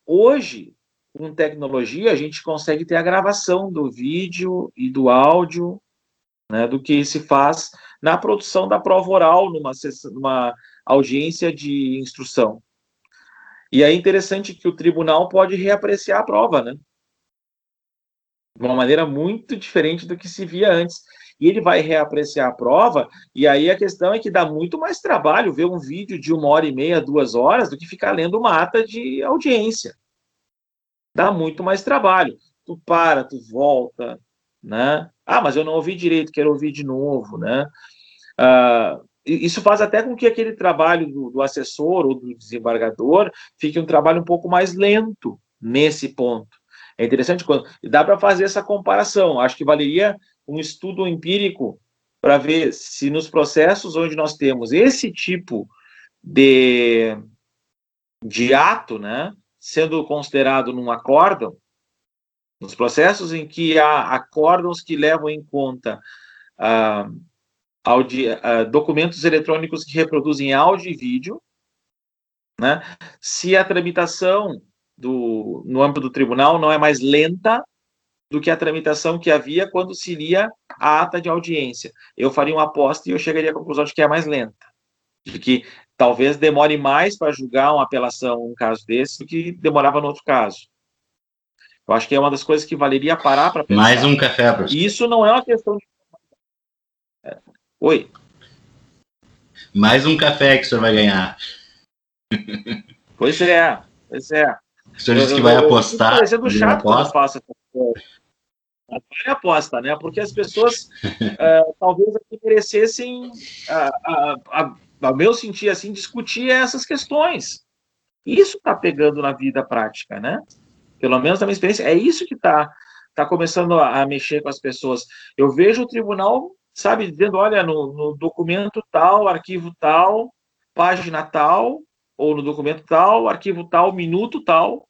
Hoje, com tecnologia, a gente consegue ter a gravação do vídeo e do áudio né, do que se faz na produção da prova oral, numa, numa audiência de instrução. E é interessante que o tribunal pode reapreciar a prova, né? De uma maneira muito diferente do que se via antes. E ele vai reapreciar a prova, e aí a questão é que dá muito mais trabalho ver um vídeo de uma hora e meia, duas horas, do que ficar lendo uma ata de audiência. Dá muito mais trabalho. Tu para, tu volta, né? Ah, mas eu não ouvi direito, quero ouvir de novo, né? Ah, isso faz até com que aquele trabalho do, do, assessor ou do desembargador fique um trabalho um pouco mais lento nesse ponto. É interessante quando dá para fazer essa comparação. Acho que valeria um estudo empírico para ver se nos processos onde nós temos esse tipo de, de ato, né, sendo considerado num acórdão, nos processos em que há acórdãos que levam em conta ah, ah, documentos eletrônicos que reproduzem áudio e vídeo, né? se a tramitação do, no âmbito do tribunal não é mais lenta do que a tramitação que havia quando se lia a ata de audiência. Eu faria uma aposta e eu chegaria à conclusão de que é mais lenta, de que talvez demore mais para julgar uma apelação, um caso desse, do que demorava no outro caso. Eu acho que é uma das coisas que valeria parar para pensar. Mais um café, professor. Isso não é uma questão de. É. Oi. Mais um café que o senhor vai ganhar. Pois é, pois é. O senhor disse que vai apostar. Eu parecendo chato quando eu faço essa aposta, né? Porque as pessoas uh, talvez aqui merecessem, a, a, a, a, meu sentir assim, discutir essas questões. Isso está pegando na vida prática, né? Pelo menos na minha experiência, é isso que está tá começando a, a, mexer com as pessoas. Eu vejo o tribunal, sabe, dizendo, olha, no, no documento tal, arquivo tal, página tal, ou no documento tal, arquivo tal, minuto tal,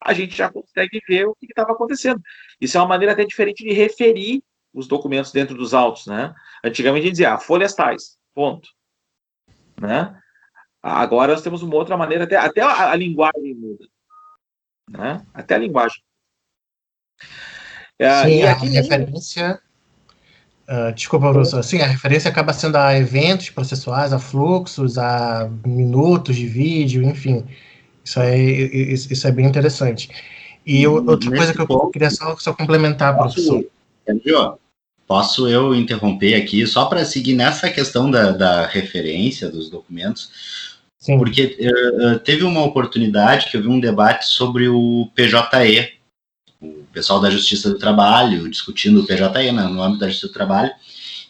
a gente já consegue ver o que estava acontecendo. Isso é uma maneira até diferente de referir os documentos dentro dos autos, né? Antigamente a gente dizia, ah, folhas tais, ponto. Né? Agora nós temos uma outra maneira, até, até a, a linguagem muda né? até a linguagem. É, Sim, a referência. Uh, desculpa, professor. Sim, a referência acaba sendo a eventos processuais, a fluxos, a minutos de vídeo, enfim. Isso é, isso é bem interessante. E eu, outra coisa que eu ponto, queria só, só complementar, professor. Entendeu? Posso eu interromper aqui só para seguir nessa questão da, da referência dos documentos? Sim. Porque uh, teve uma oportunidade que eu vi um debate sobre o PJE, o pessoal da Justiça do Trabalho, discutindo o PJE né, no âmbito da Justiça do Trabalho,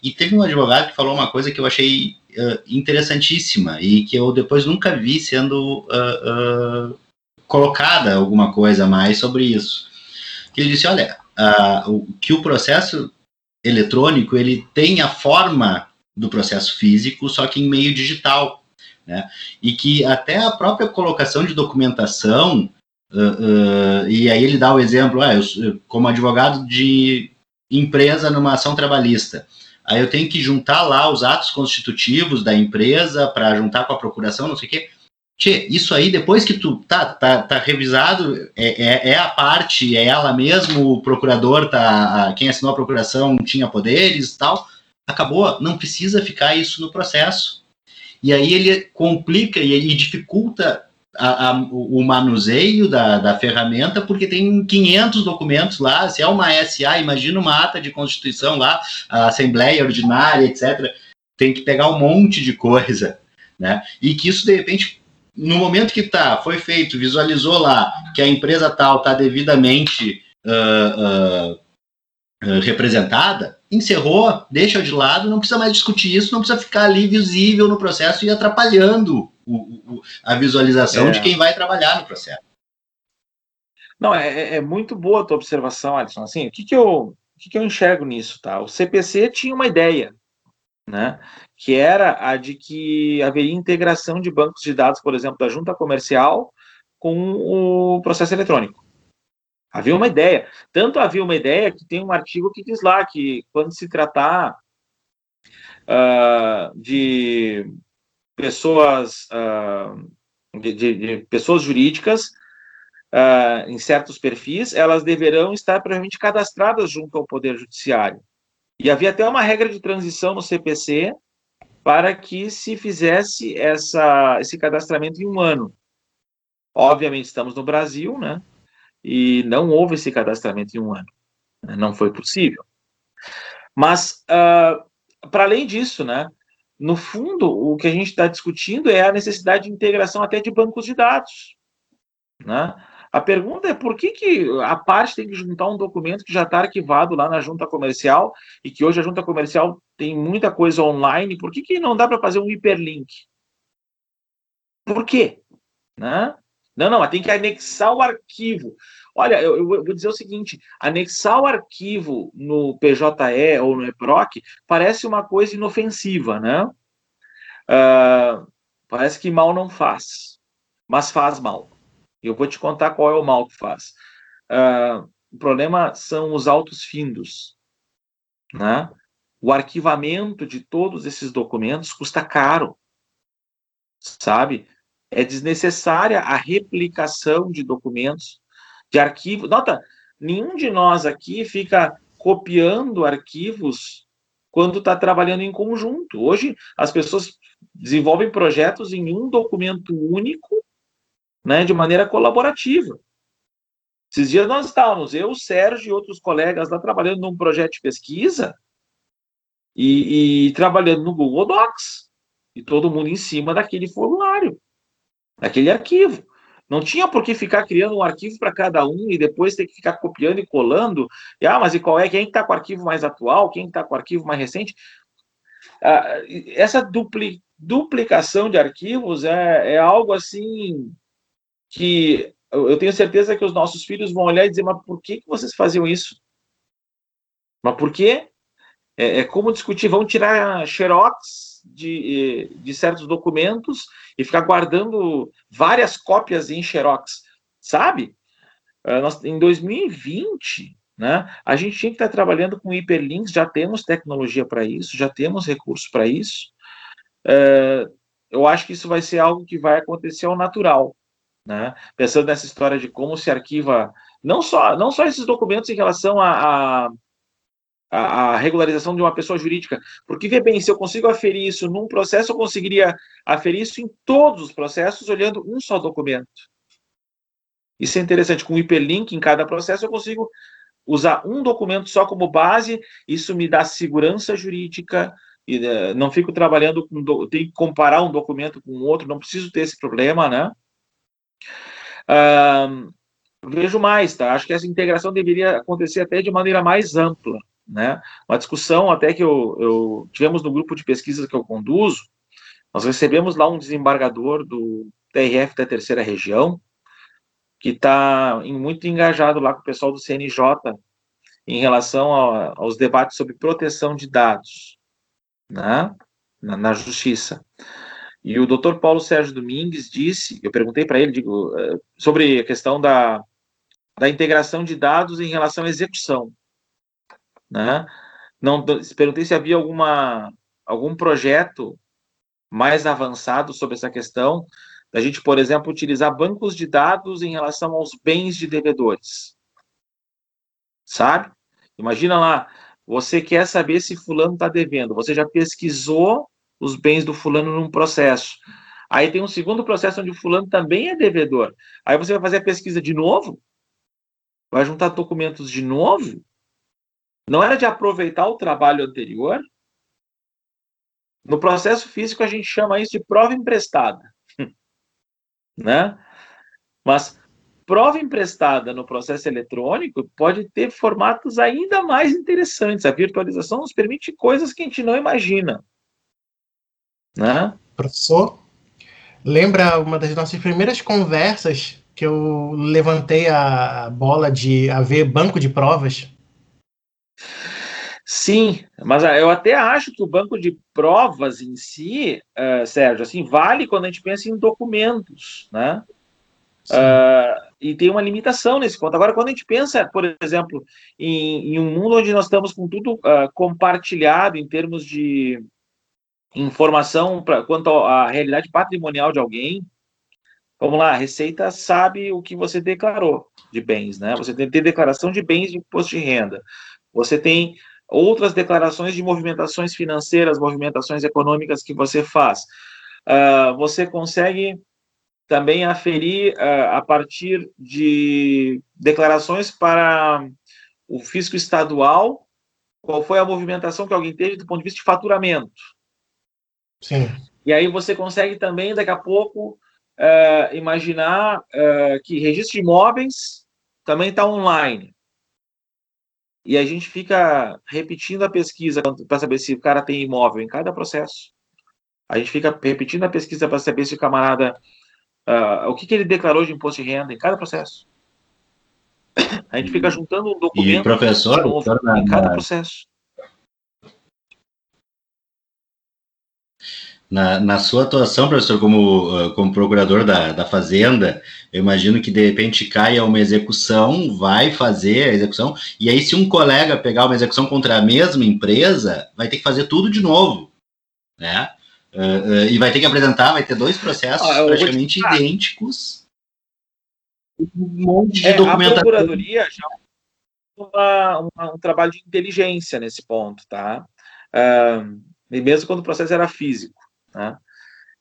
e teve um advogado que falou uma coisa que eu achei uh, interessantíssima e que eu depois nunca vi sendo uh, colocada alguma coisa mais sobre isso. Ele disse, olha, o, que o processo eletrônico ele tem a forma do processo físico, só que em meio digital. Né? E que até a própria colocação de documentação, uh, uh, e aí ele dá o exemplo, ah, eu, como advogado de empresa numa ação trabalhista, aí eu tenho que juntar lá os atos constitutivos da empresa para juntar com a procuração, não sei o quê. Tchê, isso aí, depois que tu tá, tá, tá revisado, é, é, é, a parte, é ela mesmo, o procurador, tá, quem assinou a procuração tinha poderes e tal, acabou, não precisa ficar isso no processo. E aí ele complica e, e dificulta a, a, o manuseio da, da ferramenta, porque tem 500 documentos lá, se é uma SA, imagina uma ata de constituição lá, a Assembleia Ordinária, etc., tem que pegar um monte de coisa, né? E que isso, de repente, no momento que tá, foi feito, visualizou lá que a empresa tal está devidamente uh, uh, representada, encerrou, deixa de lado, não precisa mais discutir isso, não precisa ficar ali visível no processo e atrapalhando o, o, a visualização é. de quem vai trabalhar no processo. Não, é, é, é muito boa a tua observação, Alisson. Assim, o que, que, eu, o que, que eu enxergo nisso? Tá? O CPC tinha uma ideia, né? que era a de que haveria integração de bancos de dados, por exemplo, da junta comercial com o processo eletrônico. Havia uma ideia. Tanto havia uma ideia que tem um artigo que diz lá que quando se tratar uh, de pessoas uh, de, de, de, pessoas jurídicas uh, em certos perfis, elas deverão estar previamente cadastradas junto ao Poder Judiciário. E havia até uma regra de transição no CPC para que se fizesse essa, esse cadastramento em um ano. Obviamente, estamos no Brasil, né? E não houve esse cadastramento em um ano. Né? Não foi possível. Mas, uh, para além disso, né? No fundo, o que a gente está discutindo é a necessidade de integração até de bancos de dados. Né? A pergunta é por que, que a parte tem que juntar um documento que já está arquivado lá na junta comercial e que hoje a junta comercial tem muita coisa online, por que, que não dá para fazer um hiperlink? Por quê? Né? Não, não, tem que anexar o arquivo. Olha, eu, eu, vou dizer o seguinte: anexar o arquivo no PJE ou no EPROC parece uma coisa inofensiva, né? Uh, parece que mal não faz, mas faz mal. Eu vou te contar qual é o mal que faz. Uh, o problema são os altos findos. Né? O arquivamento de todos esses documentos custa caro. Sabe? É desnecessária a replicação de documentos, de arquivo. Nota, nenhum de nós aqui fica copiando arquivos quando está trabalhando em conjunto. Hoje, as pessoas desenvolvem projetos em um documento único né, de maneira colaborativa. Esses dias nós estávamos, eu, Sérgio e outros colegas lá trabalhando num projeto de pesquisa e, e trabalhando no Google Docs. E todo mundo em cima daquele formulário, daquele arquivo. Não tinha por que ficar criando um arquivo para cada um e depois ter que ficar copiando e colando. E, ah, mas e qual é? Quem está com o arquivo mais atual? Quem está com o arquivo mais recente? Ah, essa dupli, duplicação de arquivos é, é algo assim que eu tenho certeza que os nossos filhos vão olhar e dizer, mas por que, que vocês faziam isso? Mas por quê? É, é como discutir, vão tirar xerox de, de certos documentos e ficar guardando várias cópias em xerox, sabe? Uh, nós, em 2020, né, a gente tinha que estar trabalhando com hiperlinks, já temos tecnologia para isso, já temos recursos para isso. Uh, eu acho que isso vai ser algo que vai acontecer ao natural. Né? Pensando nessa história de como se arquiva não só, não só esses documentos em relação a, a, a, regularização de uma pessoa jurídica, porque vê bem, se eu consigo aferir isso num processo, eu conseguiria aferir isso em todos os processos olhando um só documento. Isso é interessante. Com o hiperlink em cada processo, eu consigo usar um documento só como base. Isso me dá segurança jurídica. E, uh, não fico trabalhando com. Do... Tenho que comparar um documento com outro, não preciso ter esse problema, né? Uh, vejo mais, tá? Acho que essa integração deveria acontecer até de maneira mais ampla, né? Uma discussão até que eu, eu tivemos no grupo de pesquisa que eu conduzo, nós recebemos lá um desembargador do TRF da terceira região, que está muito engajado lá com o pessoal do CNJ em relação a, aos debates sobre proteção de dados, né? na, na justiça. E o doutor Paulo Sérgio Domingues disse, eu perguntei para ele digo, eh, sobre a questão da, da integração de dados em relação à execução. Né? Não, perguntei se havia alguma, algum projeto mais avançado sobre essa questão, da gente, por exemplo, utilizar bancos de dados em relação aos bens de devedores. Sabe? Imagina lá, você quer saber se fulano está devendo, você já pesquisou os bens do fulano num processo. Aí tem um segundo processo onde o fulano também é devedor. Aí você vai fazer a pesquisa de novo? Vai juntar documentos de novo? Não era de aproveitar o trabalho anterior? No processo físico, a gente chama isso de prova emprestada. né? Mas prova emprestada no processo eletrônico pode ter formatos ainda mais interessantes. A virtualização nos permite coisas que a gente não imagina. Né? Professor, lembra uma das nossas primeiras conversas que eu levantei a bola de haver banco de provas? Sim, mas eu até acho que o banco de provas em si, uh, Sérgio, assim, vale quando a gente pensa em documentos, né? Uh, e tem uma limitação nesse ponto. Agora, quando a gente pensa, por exemplo, em, em um mundo onde nós estamos com tudo uh, compartilhado em termos de informação pra, quanto à realidade patrimonial de alguém, vamos lá, a Receita sabe o que você declarou de bens, né? Você tem, tem declaração de bens de imposto de renda. Você tem outras declarações de movimentações financeiras, movimentações econômicas que você faz. Uh, você consegue também aferir uh, a partir de declarações para o fisco estadual qual foi a movimentação que alguém teve do ponto de vista de faturamento. Sim. E aí você consegue também, daqui a pouco, uh, imaginar que registro de imóveis também está online. E a gente fica repetindo a pesquisa para saber se o cara tem imóvel em cada processo. A gente fica repetindo a pesquisa para saber se o camarada. Uh, o que, que ele declarou de imposto de renda em cada processo. A gente fica juntando um documento e professor, novo, em cada processo. Na, na sua atuação, professor, como, como procurador da, da Fazenda, eu imagino que de repente caia uma execução, vai fazer a execução, e aí se um colega pegar uma execução contra a mesma empresa, vai ter que fazer tudo de novo, né? Uh, uh, e vai ter que apresentar, vai ter dois processos ah, praticamente idênticos. Um monte de é, documentação. A procuradoria já uma, uma, um trabalho de inteligência nesse ponto, tá? Uh, e mesmo quando o processo era físico. Né?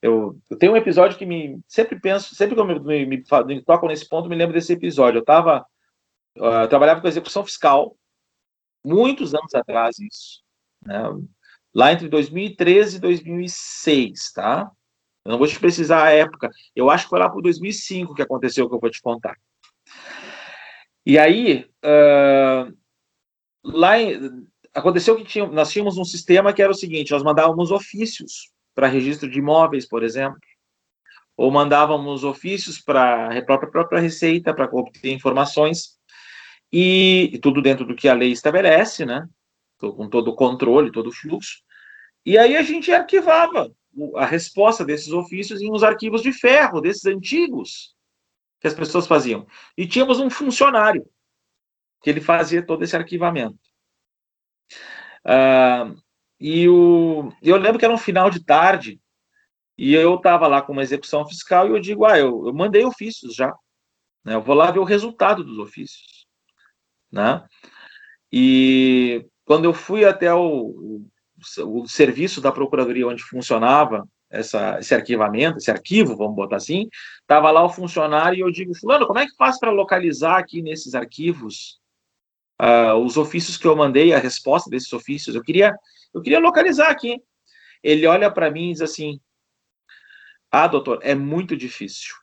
Eu, eu, tenho um episódio que me sempre penso, sempre que eu me, me, me, me nesse ponto, me lembro desse episódio. Eu estava uh, trabalhava com execução fiscal muitos anos atrás isso, né? lá entre 2013 e 2006, tá? Eu não vou te precisar a época. Eu acho que foi lá por 2005 que aconteceu o que eu vou te contar. E aí, uh, lá em, aconteceu que tinha, nós tínhamos um sistema que era o seguinte: nós mandávamos ofícios para registro de imóveis, por exemplo, ou mandávamos ofícios para a própria, própria Receita para obter informações, e, e, tudo dentro do que a lei estabelece, né? Com todo o controle, todo o fluxo. E aí a gente arquivava a resposta desses ofícios em uns arquivos de ferro, desses antigos, que as pessoas faziam. E tínhamos um funcionário que ele fazia todo esse arquivamento. Uh, e o, eu lembro que era um final de tarde, e eu estava lá com uma execução fiscal e eu digo, ah, eu, eu mandei ofícios já. Né? Eu vou lá ver o resultado dos ofícios. Né? E quando eu fui até o, o, o serviço da procuradoria onde funcionava essa, esse arquivamento, esse arquivo, vamos botar assim, estava lá o funcionário e eu digo, fulano, como é que faz para localizar aqui nesses arquivos uh, os ofícios que eu mandei, a resposta desses ofícios? Eu queria, eu queria localizar aqui. Ele olha para mim e diz assim, ah, doutor, é muito difícil.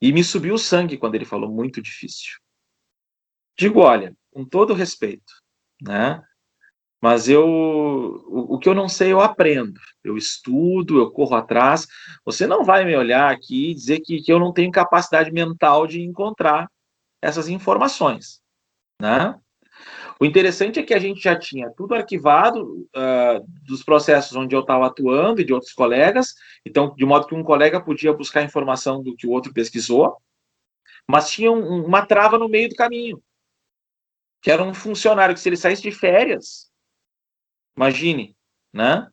E me subiu o sangue quando ele falou muito difícil. Digo, olha, com todo respeito, né? Mas eu, o, o, que eu não sei, eu aprendo. Eu estudo, eu corro atrás. Você não vai me olhar aqui e dizer que, que eu não tenho capacidade mental de encontrar essas informações, né? O interessante é que a gente já tinha tudo arquivado uh, dos processos onde eu estava atuando e de outros colegas, então, de modo que um colega podia buscar informação do que o outro pesquisou, mas tinha um, uma trava no meio do caminho, que era um funcionário que, se ele saísse de férias, imagine, né?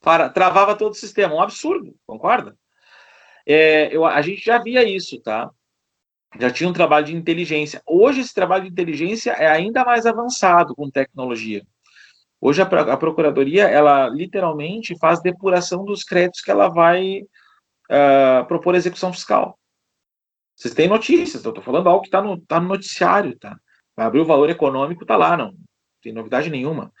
Para, travava todo o sistema, um absurdo, concorda? É, eu, a gente já via isso, tá? Já tinha um trabalho de inteligência. Hoje, esse trabalho de inteligência é ainda mais avançado com tecnologia. Hoje, a, a Procuradoria, ela literalmente faz depuração dos créditos que ela vai uh, propor execução fiscal. Vocês têm notícias, eu estou falando algo que está no, tá no noticiário, tá? Vai abrir o valor econômico, está lá, não, tem novidade nenhuma.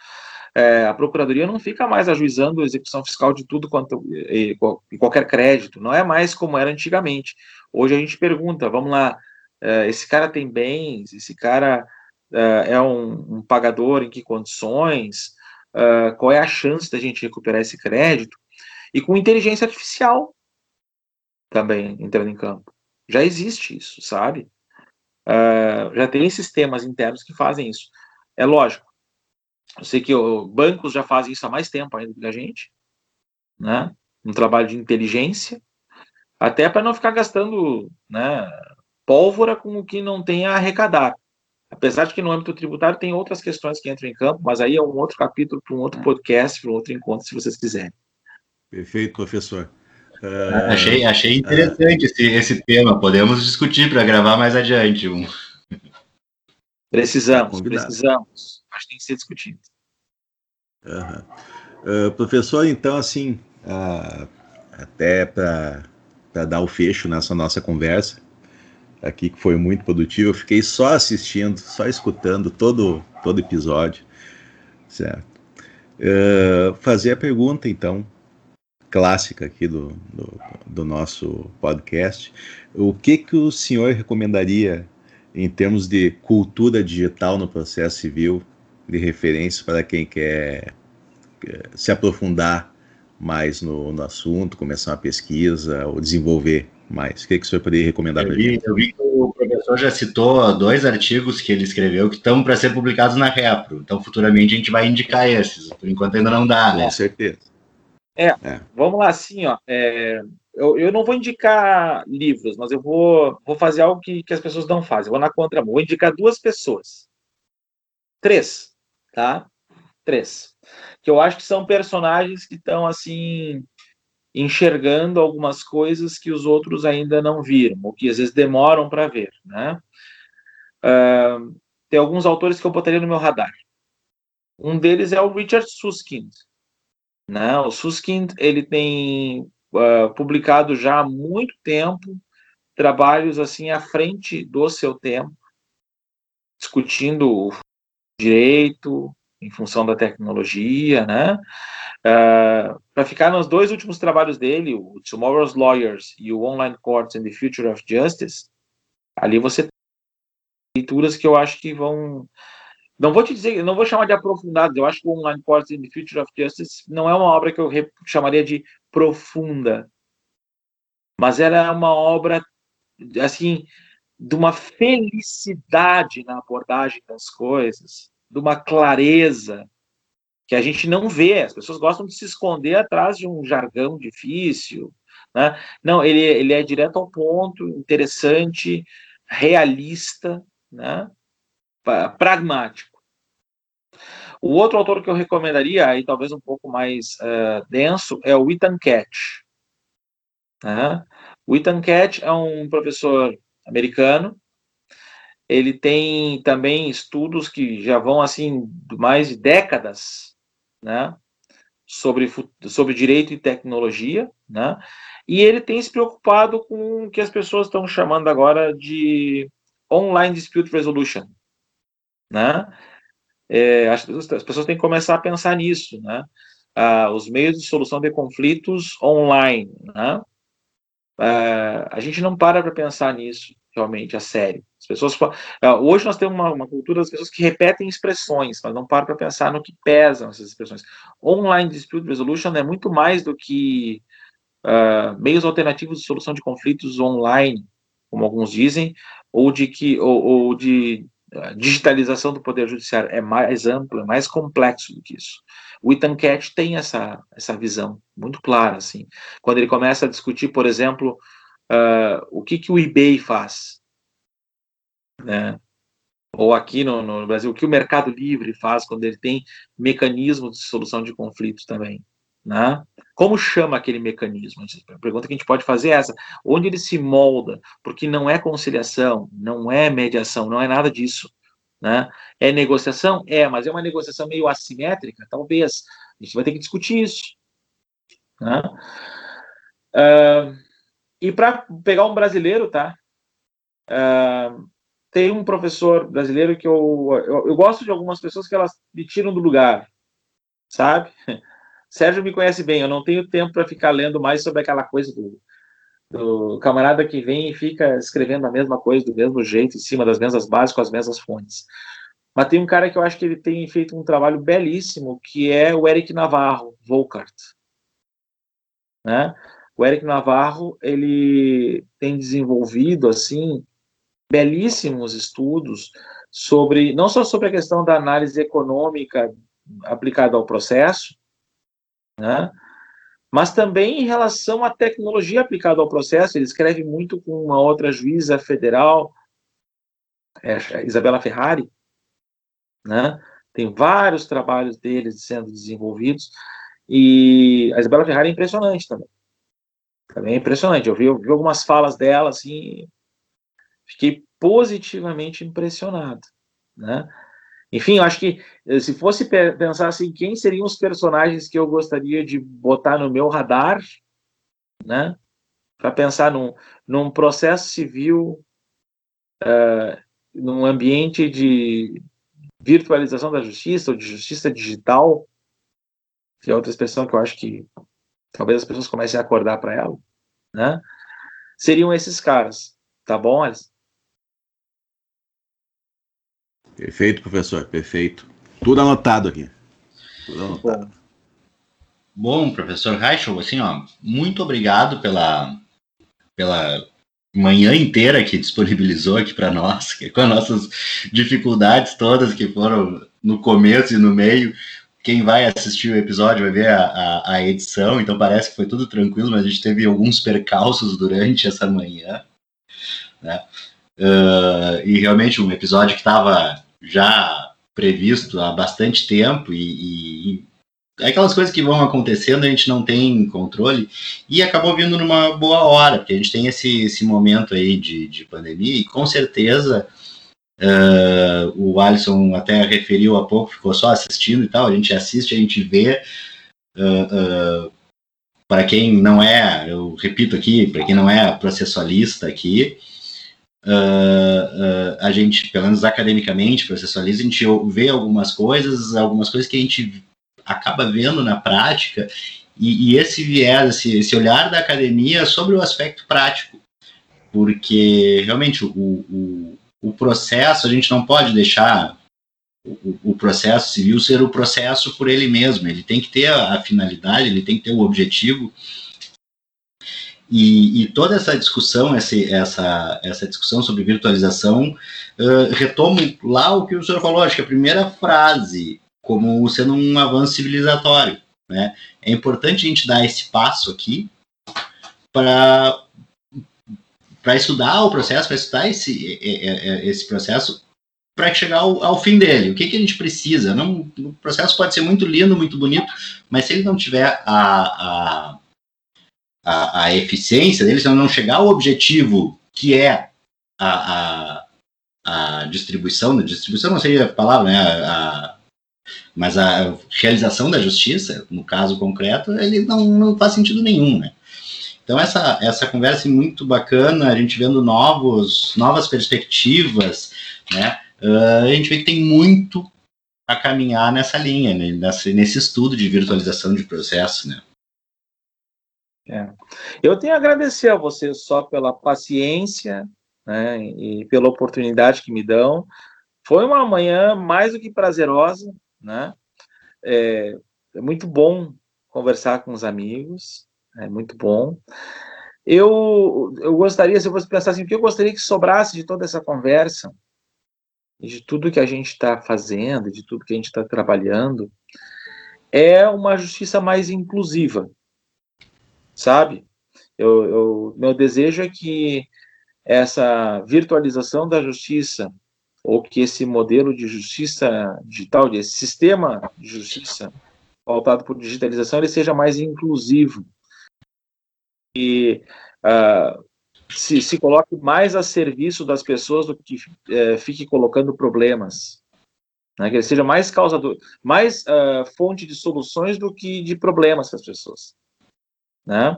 É, a Procuradoria não fica mais ajuizando a execução fiscal de tudo quanto e, e, qualquer crédito, não é mais como era antigamente. Hoje a gente pergunta, vamos lá, uh, esse cara tem bens, esse cara uh, é um, um, pagador em que condições, uh, qual é a chance da gente recuperar esse crédito? E com inteligência artificial também entrando em campo. Já existe isso, sabe? já tem sistemas internos que fazem isso. É lógico. Eu sei que o, bancos já fazem isso há mais tempo ainda que a gente, né? Um trabalho de inteligência, até para não ficar gastando né, pólvora com o que não tem a arrecadar. Apesar de que no âmbito tributário tem outras questões que entram em campo, mas aí é um outro capítulo para um outro podcast, para um outro encontro, se vocês quiserem. Perfeito, professor. Uh, achei, achei interessante uh, esse, esse tema. Podemos discutir para gravar mais adiante. Um. Precisamos, precisamos. Acho que tem que ser discutido. Uh, professor, então, assim, até para para dar o fecho nessa nossa conversa aqui, que foi muito produtivo. Eu fiquei só assistindo, só escutando todo todo episódio, certo? Uh, fazer a pergunta, então, clássica aqui do, do, do, nosso podcast. O que, que o senhor recomendaria em termos de cultura digital no processo civil, de referência para quem quer se aprofundar mais no, no assunto, começar uma pesquisa ou desenvolver mais? O que, que o senhor poderia recomendar para gente? Eu vi que o professor já citou dois artigos que ele escreveu que estão para ser publicados na Repro. Então, futuramente, a gente vai indicar esses. Por enquanto, ainda não dá, né? Com certeza. É, é. vamos lá, assim, ó. É, eu, eu não vou indicar livros, mas eu vou, vou fazer algo que, que as pessoas não fazem. Eu vou na contramão. Vou indicar duas pessoas. Três, tá? Três que eu acho que são personagens que estão assim enxergando algumas coisas que os outros ainda não viram, ou que às vezes demoram para ver, né? Uh, tem alguns autores que eu botaria no meu radar. Um deles é o Richard Susskind. Né? O Susskind ele tem uh, publicado já há muito tempo trabalhos assim à frente do seu tempo, discutindo o direito, em função da tecnologia, né? Uh, para ficar nos dois últimos trabalhos dele, o Tomorrow's Lawyers e o Online Courts and the Future of Justice, ali você tem leituras que eu acho que vão não vou te dizer, não vou chamar de aprofundadas, eu acho que o Online Courts and the Future of Justice não é uma obra que eu chamaria de profunda, mas ela é uma obra, assim, de uma felicidade na abordagem das coisas, de uma clareza que a gente não vê. As pessoas gostam de se esconder atrás de um jargão difícil. Né? Não, ele, ele é direto ao ponto, interessante, realista, né? pragmático. O outro autor que eu recomendaria, aí talvez um pouco mais uh, denso, é o Ethan Catch. Né? O Ethan Catch é um professor americano ele tem também estudos que já vão assim mais de décadas, né, sobre, sobre direito e tecnologia, né? E ele tem se preocupado com o que as pessoas estão chamando agora de online dispute resolution, né? É, as, as, pessoas têm que começar a pensar nisso, né? Ah, os meios de solução de conflitos online, né? Ah, a gente não para para pensar nisso realmente a sério. As pessoas ah, hoje nós temos uma, uma, cultura das pessoas que repetem expressões, mas não param para pensar no que pesam essas expressões. Online dispute resolution é muito mais do que uh, meios alternativos de solução de conflitos online, como alguns dizem, ou de que ou, ou de uh, digitalização do poder judiciário é mais amplo, é mais complexo do que isso. O Ethan Cat tem essa essa visão muito clara, assim, quando ele começa a discutir, por exemplo, uh, o que que o eBay faz, né? Ou aqui no, no Brasil, o que o Mercado Livre faz quando ele tem mecanismos de solução de conflitos também. Né? Como chama aquele mecanismo? A pergunta que a gente pode fazer é essa: onde ele se molda? Porque não é conciliação, não é mediação, não é nada disso. Né? É negociação? É, mas é uma negociação meio assimétrica? Talvez. A gente vai ter que discutir isso. Né? Uh, e para pegar um brasileiro, tá? Uh, tem um professor brasileiro que eu, eu, eu gosto de algumas pessoas que elas me tiram do lugar, sabe? Sérgio me conhece bem, eu não tenho tempo para ficar lendo mais sobre aquela coisa do, do camarada que vem e fica escrevendo a mesma coisa do mesmo jeito, em cima das mesmas bases, com as mesmas fontes. Mas tem um cara que eu acho que ele tem feito um trabalho belíssimo, que é o Eric Navarro, Volkart. Né? O Eric Navarro, ele tem desenvolvido, assim, belíssimos estudos sobre, não só sobre a questão da análise econômica aplicada ao processo, né? Mas também em relação à tecnologia aplicada ao processo, ele escreve muito com uma outra juíza federal, é, Isabela Ferrari, né? Tem vários trabalhos deles sendo desenvolvidos e a Isabela Ferrari é impressionante também. Também é impressionante. Eu vi, eu vi algumas falas dela assim, fiquei positivamente impressionado, né? Enfim, eu acho que eh, se fosse pensar assim, quem seriam os personagens que eu gostaria de botar no meu radar, né? Para pensar num, num processo civil, uh, num ambiente de virtualização da justiça ou de justiça digital, que é outra expressão que eu acho que talvez as pessoas comecem a acordar para ela, né? Seriam esses caras, tá bom, Alice? Perfeito, professor, perfeito. Tudo anotado aqui. Tudo anotado. Bom, professor Reichel, assim, ó, muito obrigado pela, pela manhã inteira que disponibilizou aqui para nós, com as nossas dificuldades todas que foram no começo e no meio. Quem vai assistir o episódio vai ver a, a, a edição, então parece que foi tudo tranquilo, mas a gente teve alguns percalços durante essa manhã. Né? Uh, e realmente um episódio que estava já previsto há bastante tempo e, e é aquelas coisas que vão acontecendo, a gente não tem controle, e acabou vindo numa boa hora, porque a gente tem esse, esse momento aí de, de pandemia, e com certeza uh, o Alisson até referiu há pouco, ficou só assistindo e tal, a gente assiste, a gente vê. Uh, uh, para quem não é, eu repito aqui, para quem não é processualista aqui, a gente, pelo menos academicamente, processualista, a gente vê algumas coisas, algumas coisas que a gente acaba vendo na prática, e, e esse viés, esse, esse, olhar da academia sobre o aspecto prático, porque realmente o, o, o processo, a gente não pode deixar o, o, processo civil ser o processo por ele mesmo, ele tem que ter a, finalidade, ele tem que ter o objetivo e, e, toda essa discussão, essa, essa, essa discussão sobre virtualização, uh, retomo lá o que o senhor falou, acho que a primeira frase, como sendo um avanço civilizatório. Né? É importante a gente dar esse passo aqui para para estudar o processo, para estudar esse, esse processo, para chegar ao, ao, fim dele. O que, que a gente precisa? Não, o processo pode ser muito lindo, muito bonito, mas se ele não tiver a, a a, a eficiência deles, não chegar ao objetivo que é a, a, a distribuição, distribuição não seria a palavra, né? A, Mas a realização da justiça, no caso concreto, ele não, não faz sentido nenhum, né? Então essa, essa conversa é muito bacana, a gente vendo novos, novas perspectivas, né? Uh, a gente vê que tem muito a caminhar nessa linha, né? nesse, nesse estudo de virtualização de processo, né? É. Eu tenho a agradecer a vocês só pela paciência né, e pela oportunidade que me dão. Foi uma manhã mais do que prazerosa, né? É, é muito bom conversar com os amigos, é muito bom. Eu, eu gostaria, se fosse pensar assim, o que eu gostaria que sobrasse de toda essa conversa, de tudo que a gente está fazendo, de tudo que a gente está trabalhando, é uma justiça mais inclusiva, sabe? Eu, eu, meu desejo é que essa virtualização da justiça, ou que esse modelo de justiça digital, esse sistema de justiça pautado por digitalização, ele seja mais inclusivo. E uh, se, se coloque mais a serviço das pessoas do que uh, fique colocando problemas. Né? Que ele seja mais causador, mais uh, fonte de soluções do que de problemas para as pessoas né?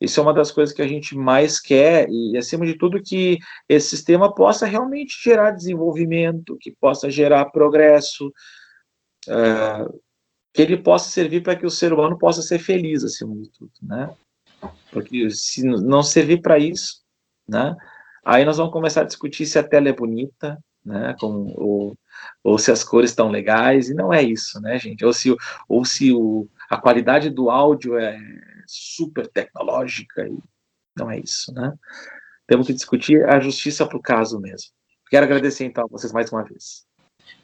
Isso é uma das coisas que a gente mais quer e, acima de tudo, que esse sistema possa realmente gerar desenvolvimento, que possa gerar progresso, uh, que ele possa servir para que o ser humano possa ser feliz, acima de tudo, né? Porque se não servir para isso, né? Aí nós vamos começar a discutir se a tela é bonita, né? Como, ou, ou se as cores estão legais, e não é isso, né, gente? Ou se, ou se o, a qualidade do áudio é super tecnológica, e não é isso, né? Temos que discutir a justiça para o caso mesmo. Quero agradecer, então, a vocês mais uma vez.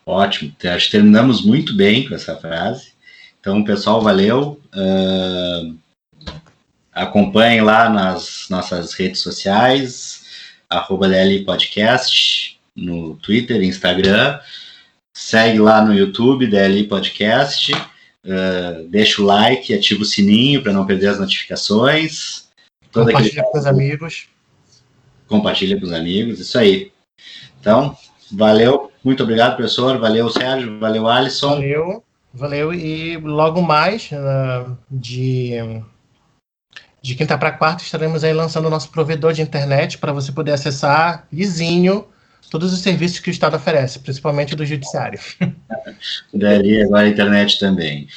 Ótimo, acho que terminamos muito bem com essa frase. Então, pessoal, valeu. Uh, acompanhem lá nas nossas redes sociais, arroba DL Podcast, no Twitter, Instagram. Segue lá no YouTube, DLI Podcast. Uh, deixa o like, ativa o sininho para não perder as notificações. Todo Compartilha aquele... com os amigos. Compartilha com os amigos, isso aí. Então, valeu, muito obrigado, professor. Valeu, Sérgio. Valeu, Alisson. Valeu, valeu. E logo mais, uh, de, de quinta para quarta, estaremos aí lançando o nosso provedor de internet para você poder acessar lisinho todos os serviços que o Estado oferece, principalmente do Judiciário. Daria agora a internet também.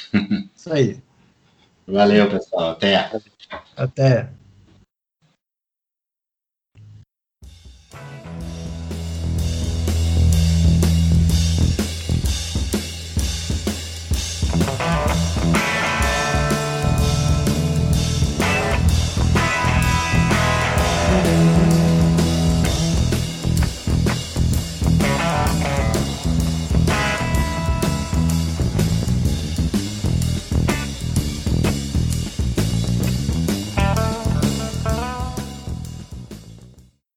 Isso aí. Valeu, pessoal. Até. Até.